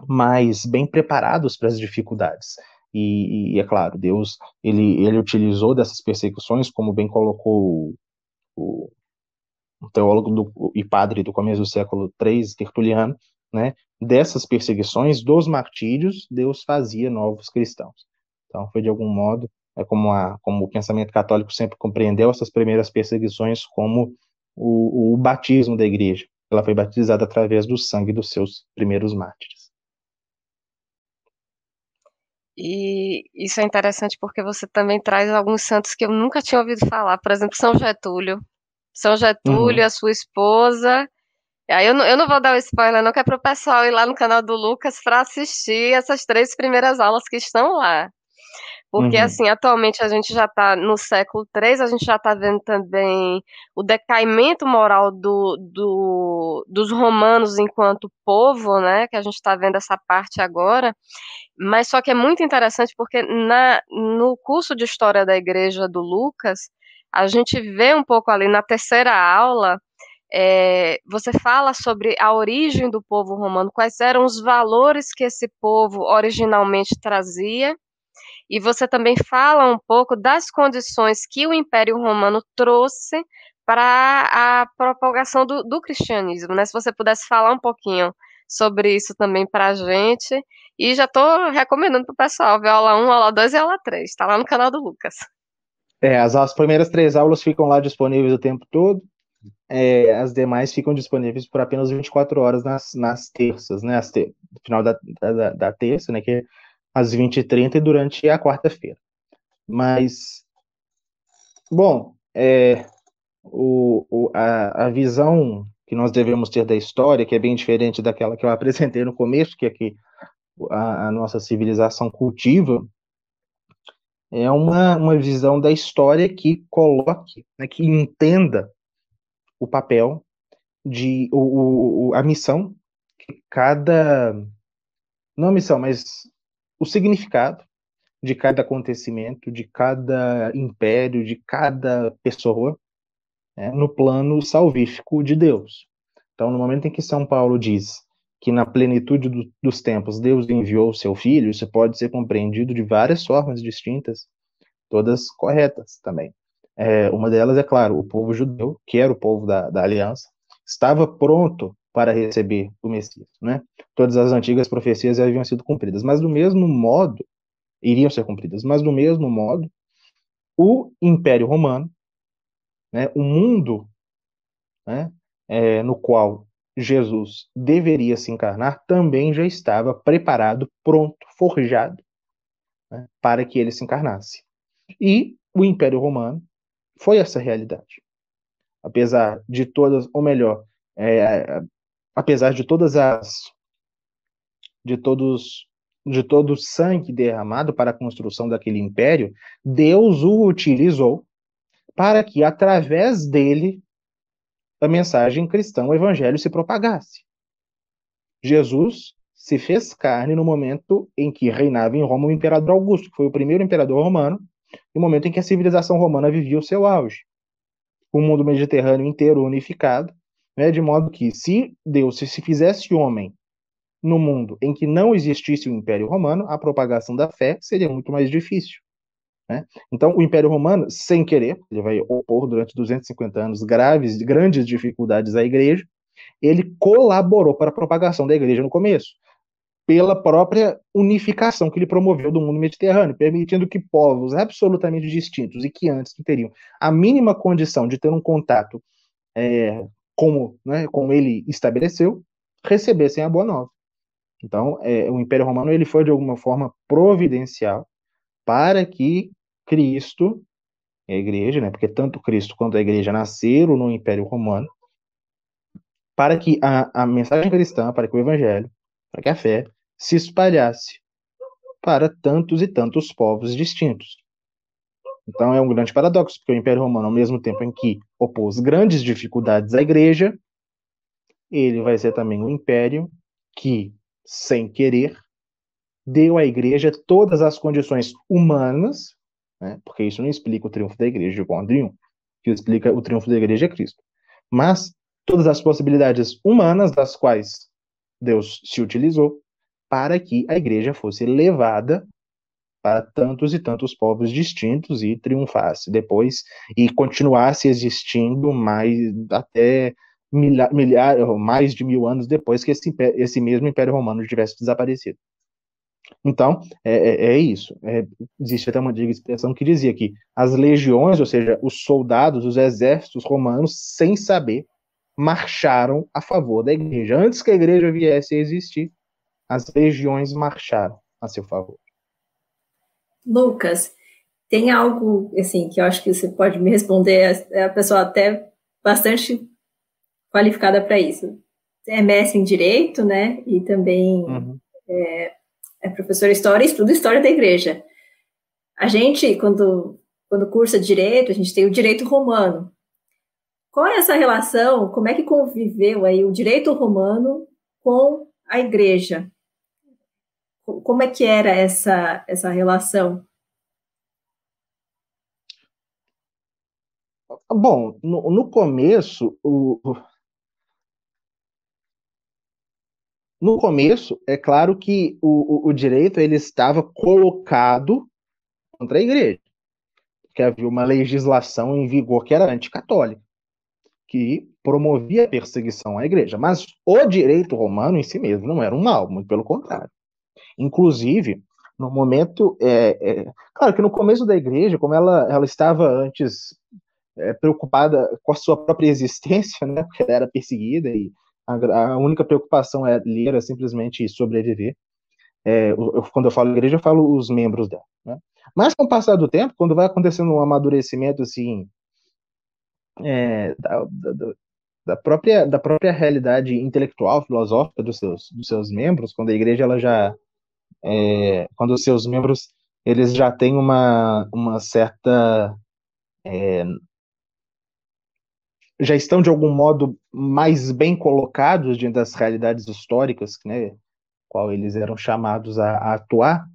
C: mais bem preparados para as dificuldades. E, e, é claro, Deus ele, ele utilizou dessas perseguições, como bem colocou o, um teólogo do, e padre do começo do século III, Tertuliano, né, dessas perseguições, dos martírios, Deus fazia novos cristãos. Então, foi de algum modo, é como, a, como o pensamento católico sempre compreendeu essas primeiras perseguições como o, o batismo da igreja. Ela foi batizada através do sangue dos seus primeiros mártires.
B: E isso é interessante porque você também traz alguns santos que eu nunca tinha ouvido falar, por exemplo, São Getúlio, são Getúlio, uhum. a sua esposa. Aí eu não, eu não vou dar o spoiler, não, que é para o pessoal ir lá no canal do Lucas para assistir essas três primeiras aulas que estão lá. Porque, uhum. assim, atualmente a gente já está no século III, a gente já está vendo também o decaimento moral do, do, dos romanos enquanto povo, né? Que a gente está vendo essa parte agora. Mas só que é muito interessante porque na, no curso de História da Igreja do Lucas, a gente vê um pouco ali na terceira aula, é, você fala sobre a origem do povo romano, quais eram os valores que esse povo originalmente trazia e você também fala um pouco das condições que o Império Romano trouxe para a propagação do, do, cristianismo, né? Se você pudesse falar um pouquinho sobre isso também para a gente. E já estou recomendando para o pessoal ver aula 1, aula 2 e aula 3. Está lá no canal do Lucas.
C: É, as, as primeiras três aulas ficam lá disponíveis o tempo todo. É, as demais ficam disponíveis por apenas 24 horas nas, nas terças, né? As te, no final da, da, da terça, né? Que às 20h30 e durante a quarta-feira. Mas, bom, é, o, o, a, a visão que nós devemos ter da história, que é bem diferente daquela que eu apresentei no começo, que é que a, a nossa civilização cultiva, é uma, uma visão da história que coloque, né, que entenda o papel de o, o, a missão que cada não a missão, mas o significado de cada acontecimento, de cada império, de cada pessoa, né, no plano salvífico de Deus. Então, no momento em que São Paulo diz que na plenitude do, dos tempos Deus enviou o seu filho, isso pode ser compreendido de várias formas distintas, todas corretas também. É, uma delas é, claro, o povo judeu, que era o povo da, da aliança, estava pronto para receber o Messias, né? Todas as antigas profecias haviam sido cumpridas, mas do mesmo modo, iriam ser cumpridas, mas do mesmo modo, o Império Romano, né, o mundo né, é, no qual Jesus deveria se encarnar, também já estava preparado, pronto, forjado, né, para que ele se encarnasse. E o Império Romano foi essa realidade. Apesar de todas, ou melhor, é, apesar de todas as de todos de todo o sangue derramado para a construção daquele império, Deus o utilizou para que através dele a mensagem cristã, o evangelho se propagasse. Jesus se fez carne no momento em que reinava em Roma o imperador Augusto, que foi o primeiro imperador romano, no momento em que a civilização romana vivia o seu auge. O mundo mediterrâneo inteiro unificado, né, de modo que se Deus se fizesse homem no mundo em que não existisse o Império Romano, a propagação da fé seria muito mais difícil. Né? Então, o Império Romano, sem querer, ele vai opor durante 250 anos graves, grandes dificuldades à igreja, ele colaborou para a propagação da igreja no começo, pela própria unificação que ele promoveu do mundo mediterrâneo, permitindo que povos absolutamente distintos e que antes não teriam a mínima condição de ter um contato é, como, né, como ele estabeleceu, recebessem a boa nova. Então, é, o Império Romano ele foi de alguma forma providencial para que Cristo, a igreja, né, porque tanto Cristo quanto a igreja nasceram no Império Romano, para que a, a mensagem cristã, para que o evangelho, para que a fé se espalhasse para tantos e tantos povos distintos. Então é um grande paradoxo, porque o Império Romano, ao mesmo tempo em que opôs grandes dificuldades à igreja, ele vai ser também um império que, sem querer, deu à igreja todas as condições humanas, né, porque isso não explica o triunfo da igreja de João O que explica o triunfo da igreja é Cristo. Mas todas as possibilidades humanas das quais Deus se utilizou para que a igreja fosse levada para tantos e tantos povos distintos e triunfasse depois e continuasse existindo mais até milha, milhar, mais de mil anos depois que esse, esse mesmo Império Romano tivesse desaparecido. Então, é, é, é isso. É, existe até uma antiga expressão que dizia que as legiões, ou seja, os soldados, os exércitos romanos, sem saber, marcharam a favor da igreja. Antes que a igreja viesse a existir, as legiões marcharam a seu favor.
A: Lucas, tem algo assim que eu acho que você pode me responder, é a pessoa até bastante qualificada para isso. É mestre em direito, né? E também uhum. é, é professor de história e estuda história da igreja. a gente, quando, quando cursa direito, a gente tem o direito romano. Qual é essa relação? Como é que conviveu aí o direito romano com a igreja? Como é que era essa, essa relação?
C: Bom, no, no começo, o, no começo, é claro que o, o, o, direito ele estava colocado contra a igreja, porque havia uma legislação em vigor que era anticatólica, que promovia a perseguição à igreja. Mas o direito romano em si mesmo não era um mal, muito pelo contrário. Inclusive, no momento, é, é, claro que no começo da igreja, como ela, ela estava antes é, preocupada com a sua própria existência, né, porque ela era perseguida e a, única preocupação ali era simplesmente sobreviver. É, eu, quando eu falo igreja, eu falo os membros dela. Né? Mas com o passar do tempo, quando vai acontecendo um amadurecimento assim é, da, da, da, própria, da própria realidade intelectual, filosófica dos seus, dos seus membros, quando a igreja ela já é, quando os seus membros eles já têm uma, uma certa é, já estão de algum modo mais bem colocados diante das realidades históricas, né, qual eles eram chamados a, a atuar.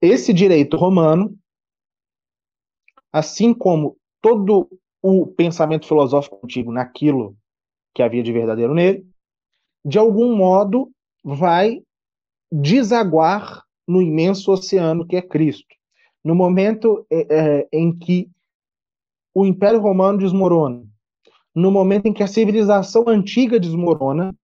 C: Esse direito romano, assim como todo o pensamento filosófico antigo naquilo que havia de verdadeiro nele, de algum modo vai desaguar no imenso oceano que é Cristo. No momento é, é, em que o Império Romano desmorona, no momento em que a civilização antiga desmorona,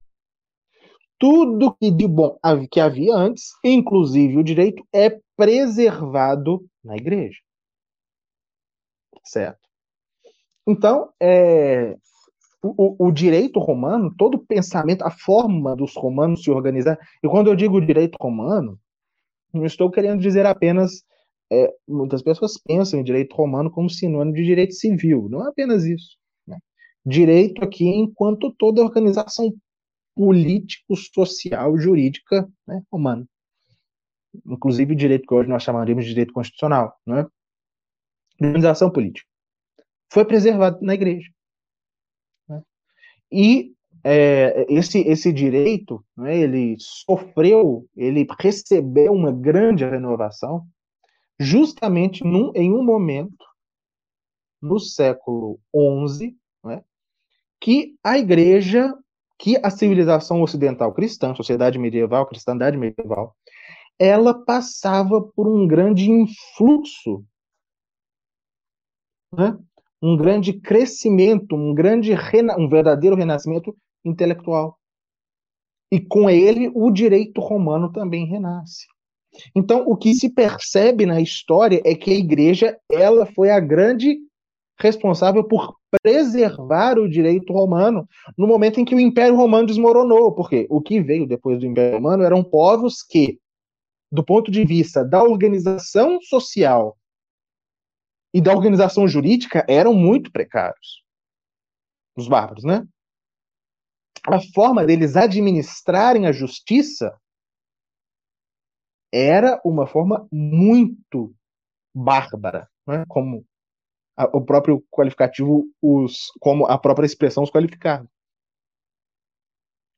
C: tudo que de bom que havia antes, inclusive o direito, é preservado na igreja. Certo? Então, é, o, o, direito romano, todo o pensamento, a forma dos romanos se organizar, e quando eu digo direito romano, não estou querendo dizer apenas. É, muitas pessoas pensam em direito romano como sinônimo de direito civil. Não é apenas isso direito aqui enquanto toda organização político, social, jurídica né, humana. Inclusive o direito que hoje nós chamaríamos de direito constitucional, né? organização política. Foi preservado na igreja. Né? E é, esse, esse direito, né, ele sofreu, ele recebeu uma grande renovação justamente num, em um momento no século XI, que a igreja, que a civilização ocidental cristã, sociedade medieval, cristandade medieval, ela passava por um grande influxo, né? um grande crescimento, um grande um verdadeiro renascimento intelectual. E com ele o direito romano também renasce. Então, o que se percebe na história é que a igreja ela foi a grande responsável por preservar o direito romano no momento em que o Império Romano desmoronou. Porque o que veio depois do Império Romano eram povos que, do ponto de vista da organização social e da organização jurídica, eram muito precários. Os bárbaros, né? A forma deles administrarem a justiça era uma forma muito bárbara, né? como a, o próprio qualificativo, os, como a própria expressão os qualificar.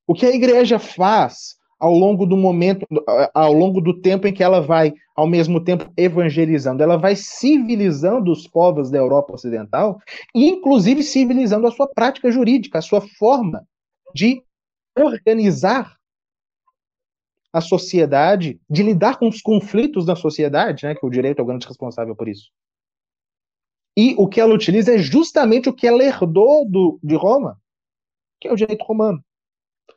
C: O que a igreja faz ao longo do momento, ao longo do tempo em que ela vai, ao mesmo tempo, evangelizando, ela vai civilizando os povos da Europa Ocidental, e inclusive civilizando a sua prática jurídica, a sua forma de organizar a sociedade, de lidar com os conflitos da sociedade, né, que o direito é o grande responsável por isso. E o que ela utiliza é justamente o que ela herdou do, de Roma, que é o direito romano.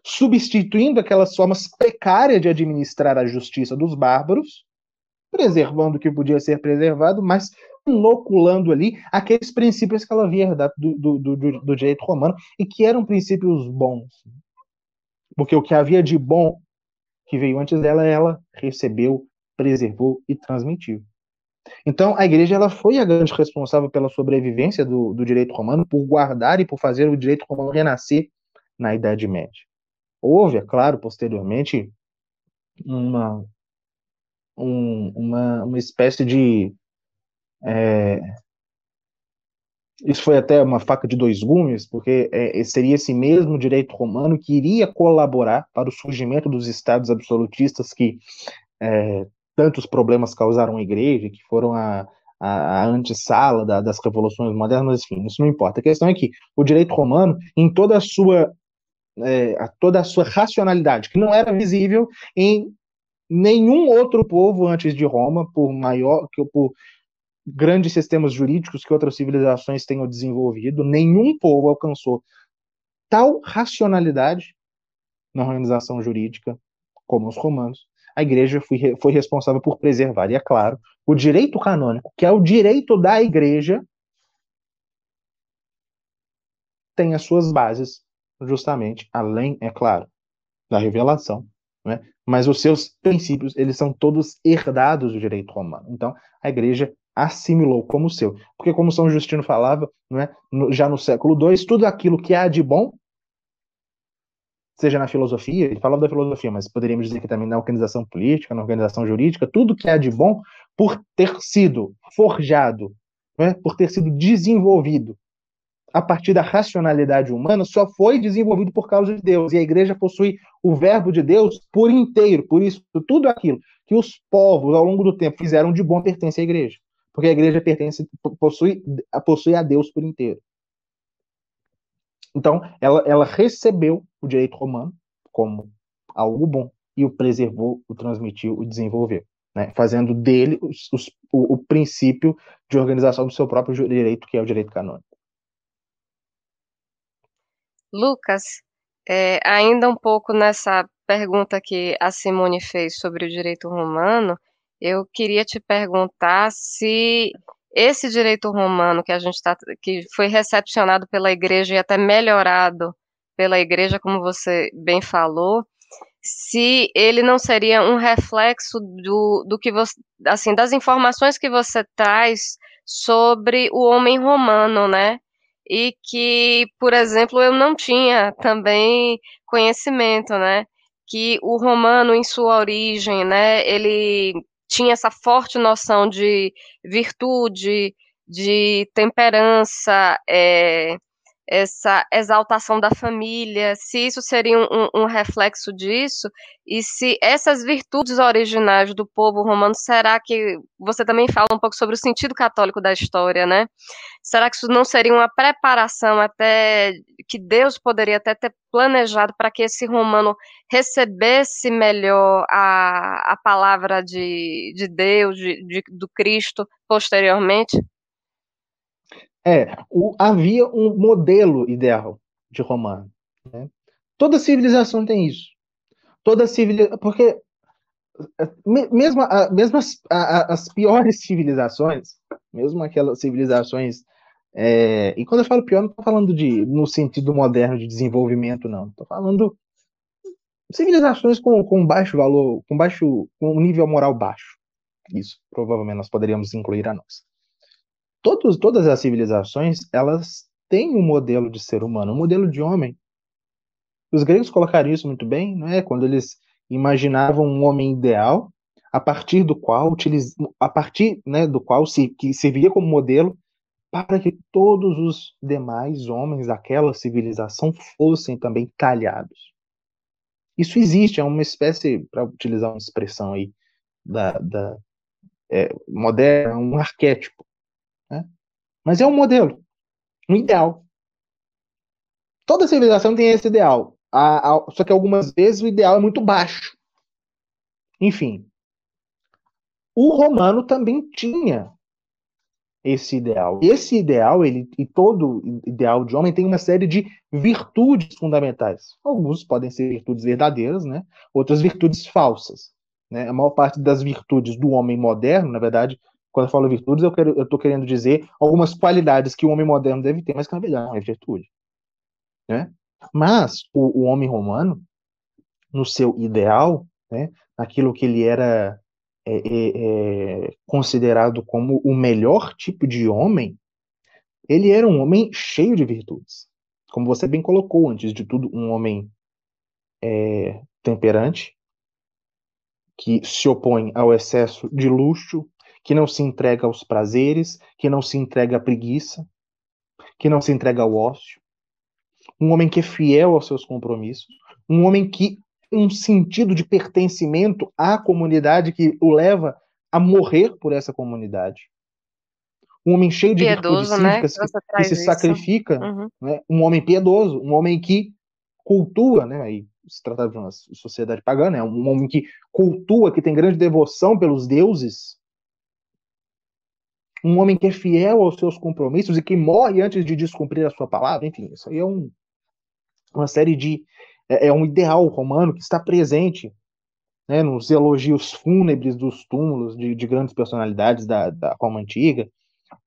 C: Substituindo aquelas formas precárias de administrar a justiça dos bárbaros, preservando o que podia ser preservado, mas inoculando ali aqueles princípios que ela havia herdado do, do, do, do direito romano e que eram princípios bons. Porque o que havia de bom que veio antes dela, ela recebeu, preservou e transmitiu. Então, a igreja ela foi a grande responsável pela sobrevivência do, do direito romano, por guardar e por fazer o direito romano renascer na Idade Média. Houve, é claro, posteriormente, uma, um, uma, uma espécie de. É, isso foi até uma faca de dois gumes, porque é, seria esse mesmo direito romano que iria colaborar para o surgimento dos estados absolutistas que é, tantos problemas causaram à igreja, que foram a, a, a antessala da, das revoluções modernas, enfim, isso não importa. A questão é que o direito romano, em toda a sua, é, toda a sua racionalidade, que não era visível em nenhum outro povo antes de Roma, por maior que por grandes sistemas jurídicos que outras civilizações tenham desenvolvido, nenhum povo alcançou tal racionalidade na organização jurídica como os romanos. A igreja foi, foi responsável por preservar, e é claro, o direito canônico, que é o direito da igreja, tem as suas bases justamente além, é claro, da revelação, né? mas os seus princípios, eles são todos herdados do direito romano. Então, a igreja assimilou como seu. Porque, como São Justino falava, né, já no século II, tudo aquilo que há de bom, seja na filosofia, ele falava da filosofia, mas poderíamos dizer que também na organização política, na organização jurídica, tudo que há de bom, por ter sido forjado, né, por ter sido desenvolvido a partir da racionalidade humana, só foi desenvolvido por causa de Deus. E a igreja possui o verbo de Deus por inteiro. Por isso, tudo aquilo que os povos, ao longo do tempo, fizeram de bom pertence à igreja. Porque a igreja pertence, possui, possui a Deus por inteiro. Então, ela, ela recebeu o direito romano como algo bom e o preservou, o transmitiu, o desenvolveu, né? fazendo dele os, os, o, o princípio de organização do seu próprio direito, que é o direito canônico.
B: Lucas, é, ainda um pouco nessa pergunta que a Simone fez sobre o direito romano, eu queria te perguntar se esse direito romano que a gente tá, que foi recepcionado pela igreja e até melhorado pela igreja, como você bem falou, se ele não seria um reflexo do, do que você, assim, das informações que você traz sobre o homem romano, né? e que, por exemplo, eu não tinha também conhecimento, né? Que o romano, em sua origem, né, ele tinha essa forte noção de virtude, de temperança, é, essa exaltação da família, se isso seria um, um, reflexo disso, e se essas virtudes originais do povo romano, será que você também fala um pouco sobre o sentido católico da história, né? Será que isso não seria uma preparação até que Deus poderia até ter planejado para que esse romano recebesse melhor a, a palavra de, de Deus, de, de, do Cristo posteriormente?
C: É, o, havia um modelo ideal de romano. Né? Toda civilização tem isso. Toda civilização. Porque é, mesmo, mesmo as, as, piores civilizações, mesmo aquelas civilizações. É, e quando eu falo pior, não estou falando de no sentido moderno de desenvolvimento, não. Estou falando civilizações com, com baixo valor, com baixo, com um nível moral baixo. Isso, provavelmente nós poderíamos incluir a nossa todos, todas as civilizações elas têm um modelo de ser humano, um modelo de homem. Os gregos colocaram isso muito bem, não é? Quando eles imaginavam um homem ideal, a partir do qual a partir né, do qual se que servia como modelo para que todos os demais homens daquela civilização fossem também talhados. Isso existe, é uma espécie, para utilizar uma expressão aí da, da é, moderna, um arquétipo. Né? Mas é um modelo, um ideal. Toda civilização tem esse ideal. A, a, só que algumas vezes o ideal é muito baixo. Enfim. O romano também tinha esse ideal. Esse ideal, ele e todo ideal de homem tem uma série de virtudes fundamentais. Alguns podem ser virtudes verdadeiras, né? Outras virtudes falsas. Né? A maior parte das virtudes do homem moderno, na verdade, quando eu falo virtudes, eu, quero, eu tô querendo dizer algumas qualidades que o homem moderno deve ter, mas que na verdade não é virtude. Né? Mas o, o homem romano, no seu ideal, né, naquilo que ele era é, é, é, considerado como o melhor tipo de homem, ele era um homem cheio de virtudes. Como você bem colocou, antes de tudo, um homem é, temperante, que se opõe ao excesso de luxo, que não se entrega aos prazeres, que não se entrega à preguiça, que não se entrega ao ócio. Um homem que é fiel aos seus compromissos, um homem que um sentido de pertencimento à comunidade que o leva a morrer por essa comunidade. Um homem cheio de
B: piedoso, né?
C: que, que se sacrifica, uhum. né? um homem piedoso, um homem que cultua, né? Aí se trata de uma sociedade pagã, né? Um homem que cultua, que tem grande devoção pelos deuses. Um homem que é fiel aos seus compromissos e que morre antes de descumprir a sua palavra. Enfim, isso aí é um, uma série de é, é um ideal romano que está presente né, nos elogios fúnebres dos túmulos de, de grandes personalidades da, da, Roma antiga,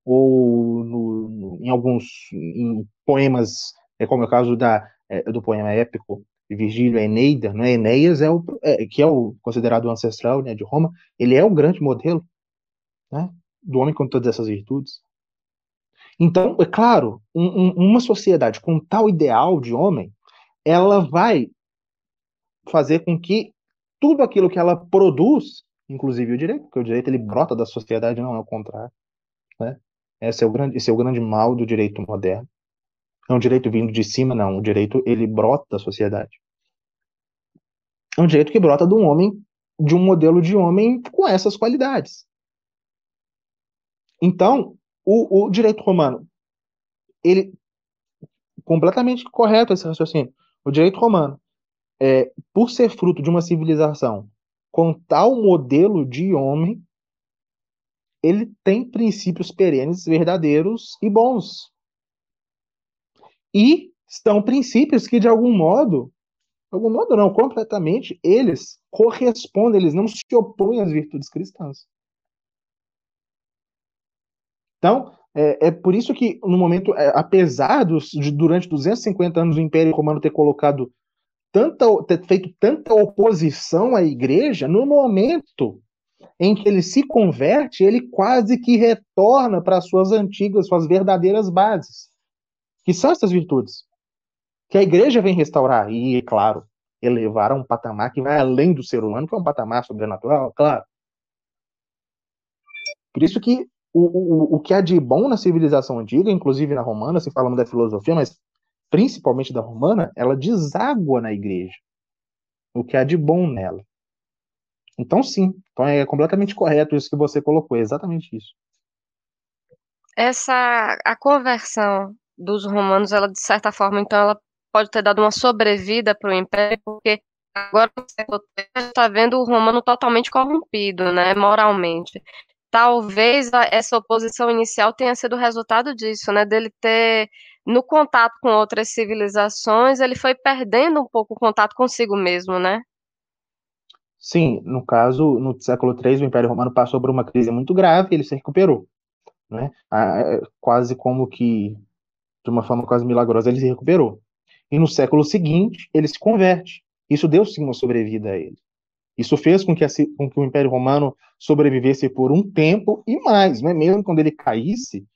C: ou no, no, em alguns em poemas, é como é o caso da, é, do poema épico de Virgílio, Eneida, né? Enéas é o é, que é o considerado ancestral né, de Roma, ele é o grande modelo né, do homem com todas essas virtudes. Então, é claro, um, um, uma sociedade com tal ideal de homem ela vai fazer com que tudo aquilo que ela produz, inclusive o direito, porque o direito ele brota da sociedade, não é o contrário, né? Esse é o grande, esse é o grande mal do direito moderno. É um direito vindo de cima, não. O direito ele brota da sociedade. É um direito que brota de um homem, de um modelo de homem com essas qualidades. Então, o, o direito romano, ele completamente correto esse raciocínio. O direito romano, é, por ser fruto de uma civilização com tal modelo de homem, ele tem princípios perenes, verdadeiros e bons. E são princípios que, de algum modo, de algum modo não, completamente, eles correspondem, eles não se opõem às virtudes cristãs. Então, é, é, por isso que, no momento, é, apesar dos, de durante 250 anos o Império Romano ter colocado tanta, ter feito tanta oposição à igreja, no momento em que ele se converte, ele quase que retorna para suas antigas, suas verdadeiras bases, que são essas virtudes, que a igreja vem restaurar e, claro, elevar a um patamar que vai além do ser humano, que é um patamar sobrenatural, claro. Por isso que o, o, o que há de bom na civilização antiga, inclusive na romana, se falamos da filosofia, mas principalmente da romana, ela deságua na igreja. O que há de bom nela. Então, sim. Então é completamente correto isso que você colocou, é exatamente isso.
B: Essa a conversão dos romanos, ela de certa forma, então ela pode ter dado uma sobrevida para o império, porque agora você está vendo o romano totalmente corrompido, né, moralmente talvez essa oposição inicial tenha sido resultado disso, né, dele ter no contato com outras civilizações, ele foi perdendo um pouco o contato consigo mesmo, né?
C: Sim, no caso, no século III, o Império Romano passou por uma crise muito grave ele se recuperou, né? Quase como que, de uma forma quase milagrosa, ele se recuperou. E no século seguinte, ele se converte. Isso deu sim uma sobrevida a ele. Isso fez com que, a, com que, o Império Romano sobrevivesse por um tempo e mais, né? mesmo quando ele caísse,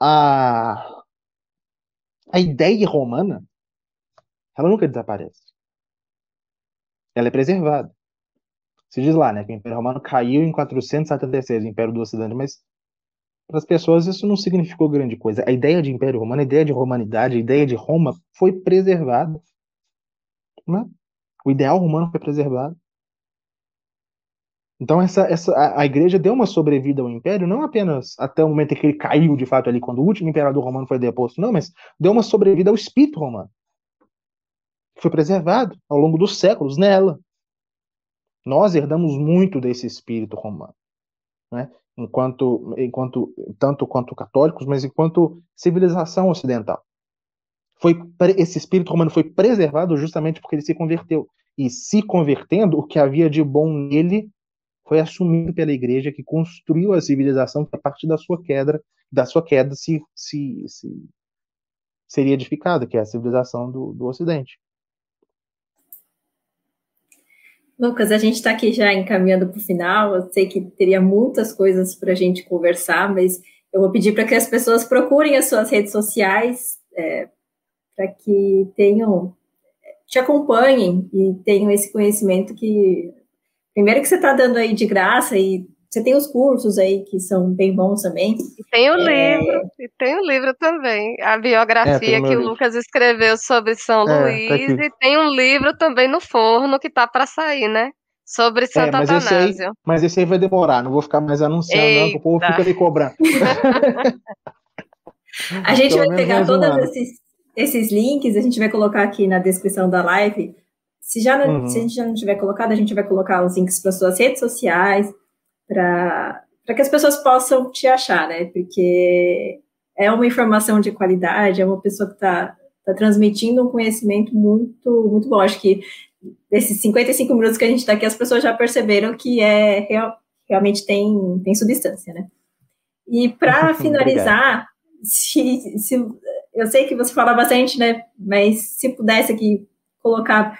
C: a, a ideia romana ela nunca desaparece. Ela é preservada. Se diz lá, né, que o Império Romano caiu em 476, o Império do Ocidente, mas para as pessoas isso não significou grande coisa. A ideia de Império Romano, a ideia de romanidade, a ideia de Roma foi preservada. Né? O ideal romano foi preservado. Então essa, essa, a, a, igreja deu uma sobrevida ao império, não apenas até o momento em que ele caiu de fato ali, quando o último imperador romano foi deposto, não, mas deu uma sobrevida ao espírito romano. Foi preservado ao longo dos séculos nela. Nós herdamos muito desse espírito romano, né? enquanto, enquanto tanto quanto católicos, mas enquanto civilização ocidental foi esse espírito romano foi preservado justamente porque ele se converteu. E se convertendo, o que havia de bom nele foi assumido pela igreja que construiu a civilização que a partir da sua queda, da sua queda se, se, se seria edificada, que é a civilização do, do Ocidente.
A: Lucas, a gente está aqui já encaminhando para o final. Eu sei que teria muitas coisas para a gente conversar, mas eu vou pedir para que as pessoas procurem as suas redes sociais, é, para que tenham te acompanhem e tenham esse conhecimento que, primeiro que você está dando aí de graça e você tem os cursos aí que são bem bons também.
B: E tem o é... livro, e tem o livro também. A biografia é, que o Lucas escreveu sobre São é, tá Luís, tá e tem um livro também no forno que tá para sair, né? Sobre é, Santo
C: mas
B: Atanásio.
C: Esse aí, mas esse aí vai demorar, não vou ficar mais anunciando, Eita. não, que o povo fica me cobrando.
A: a gente vai pegar todos esses, esses links, a gente vai colocar aqui na descrição da live. Se, já não, uhum. se a gente já não tiver colocado, a gente vai colocar os links para suas redes sociais, para que as pessoas possam te achar, né? Porque é uma informação de qualidade, é uma pessoa que está tá transmitindo um conhecimento muito, muito bom. Acho que desses 55 minutos que a gente está aqui, as pessoas já perceberam que é real, realmente tem, tem substância, né? E para finalizar, se, se, eu sei que você fala bastante, né? Mas se pudesse aqui colocar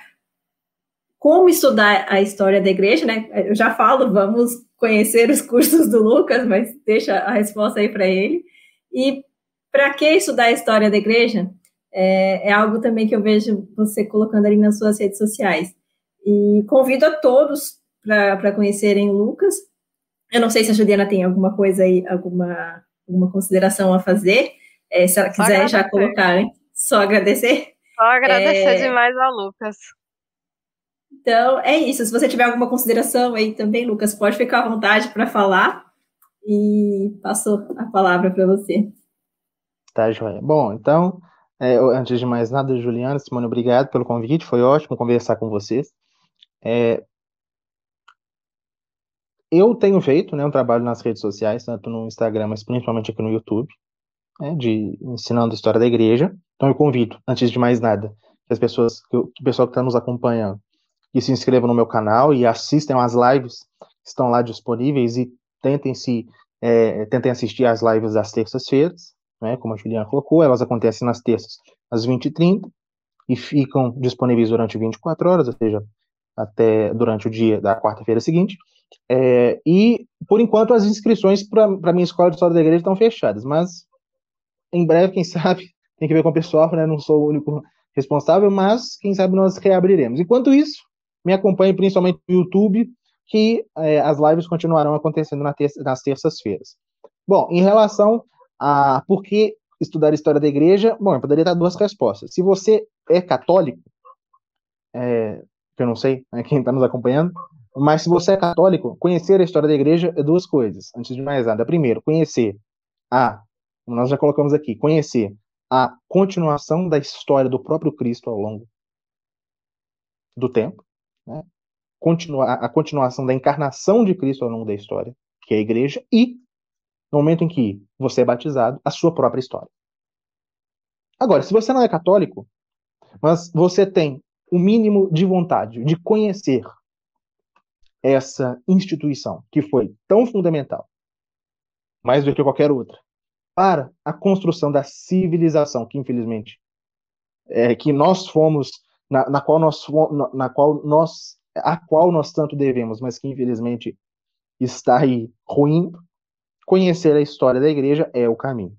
A: como estudar a história da igreja, né? Eu já falo, vamos conhecer os cursos do Lucas, mas deixa a resposta aí para ele. E para que estudar a história da igreja? É, é, algo também que eu vejo você colocando ali nas suas redes sociais. E convido a todos para conhecerem o Lucas. Eu não sei se a Juliana tem alguma coisa aí, alguma, alguma consideração a fazer. É, se ela quiser já colocar, só agradecer.
B: Só agradecer é... demais ao Lucas.
A: Então, é isso. Se você tiver alguma consideração aí também, Lucas, pode ficar à vontade para falar. E passo a palavra para você.
C: Tá, joia. Bom, então, é, antes de mais nada, Juliana, Simone, obrigado pelo convite. Foi ótimo conversar com vocês. É, eu tenho feito né, um trabalho nas redes sociais, tanto no Instagram, mas principalmente aqui no YouTube, né, de ensinando a história da igreja. Então eu convido, antes de mais nada, que as pessoas, que o pessoal que está nos acompanhando, que se inscrevam no meu canal e assistam às lives que estão lá disponíveis e tentem se é, tentem assistir às lives das terças-feiras, né, como a Juliana colocou, elas acontecem nas terças às 20h30 e ficam disponíveis durante 24 horas, ou seja, até durante o dia da quarta-feira seguinte. É, e, por enquanto, as inscrições para a minha escola de história da igreja estão fechadas, mas em breve, quem sabe, tem que ver com o pessoal, né? Não sou o único responsável, mas quem sabe nós reabriremos. Enquanto isso, me acompanhe principalmente no YouTube, que é, as lives continuarão acontecendo na terça, nas terças-feiras. Bom, em relação a por que estudar história da igreja, bom, eu poderia dar duas respostas. Se você é católico, é, que eu não sei né, quem está nos acompanhando, mas se você é católico, conhecer a história da igreja é duas coisas. Antes de mais nada, primeiro, conhecer a, nós já colocamos aqui, conhecer a continuação da história do próprio Cristo ao longo do tempo, né? Continua, a continuação da encarnação de Cristo ao longo da história, que é a igreja, e no momento em que você é batizado, a sua própria história. Agora, se você não é católico, mas você tem o mínimo de vontade de conhecer essa instituição que foi tão fundamental, mais do que qualquer outra, para a construção da civilização que infelizmente é, que nós fomos na, na, qual nós na qual nós a qual nós tanto devemos, mas que infelizmente está aí ruim. Conhecer a história da igreja é o caminho,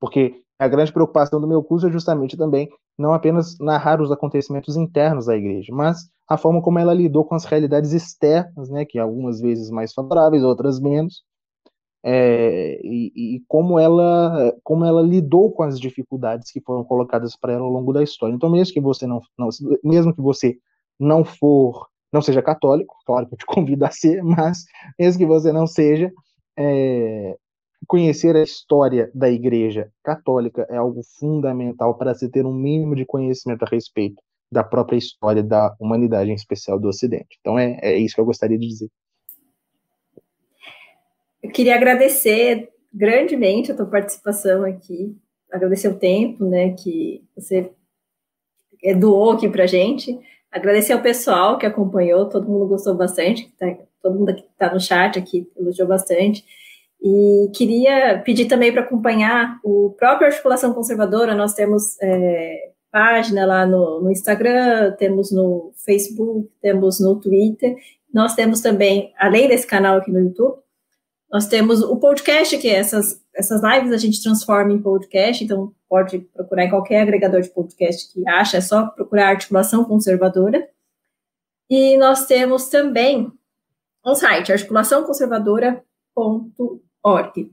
C: porque a grande preocupação do meu curso é justamente também não apenas narrar os acontecimentos internos da igreja, mas a forma como ela lidou com as realidades externas, né, que algumas vezes mais favoráveis, outras menos, é, e, e, como ela como ela lidou com as dificuldades que foram colocadas para ela ao longo da história. Então, mesmo que você não, não, mesmo que você não for não seja católico, claro que eu te convido a ser, mas mesmo que você não seja, é, conhecer a história da Igreja Católica é algo fundamental para se ter um mínimo de conhecimento a respeito da própria história da humanidade, em especial do Ocidente. Então é, é isso que eu gostaria de dizer.
A: Eu queria agradecer grandemente a tua participação aqui, agradecer o tempo, né, que você doou aqui para gente, agradecer ao pessoal que acompanhou, todo mundo gostou bastante, tá, todo mundo que está no chat aqui elogiou bastante. E queria pedir também para acompanhar o próprio Articulação Conservadora, nós temos é, página lá no, no, Instagram, temos no Facebook, temos no Twitter, nós temos também, além desse canal aqui no YouTube, Nós temos o podcast, que é essas, essas lives a gente transforma em podcast, então pode procurar em qualquer agregador de podcast que acha, é só procurar articulação conservadora. E nós temos também um site, articulaçãoconservadora.org.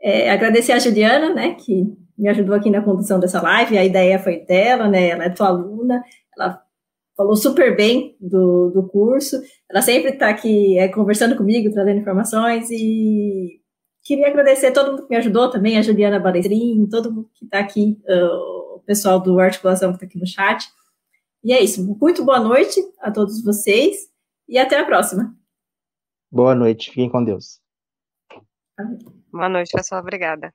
A: É, agradecer a Juliana, né, que me ajudou aqui na condução dessa live, a ideia foi dela, né, ela é tua aluna, ela falou super bem do, do curso, ela sempre está aqui é, conversando comigo, trazendo informações, e queria agradecer a todo mundo que me ajudou também, a Juliana Balestrin, todo mundo que está aqui, uh, o pessoal do Articulação que está aqui no chat, e é isso, muito boa noite a todos vocês, e até a próxima.
C: Boa noite, fiquem com Deus.
B: Boa noite, pessoal, obrigada.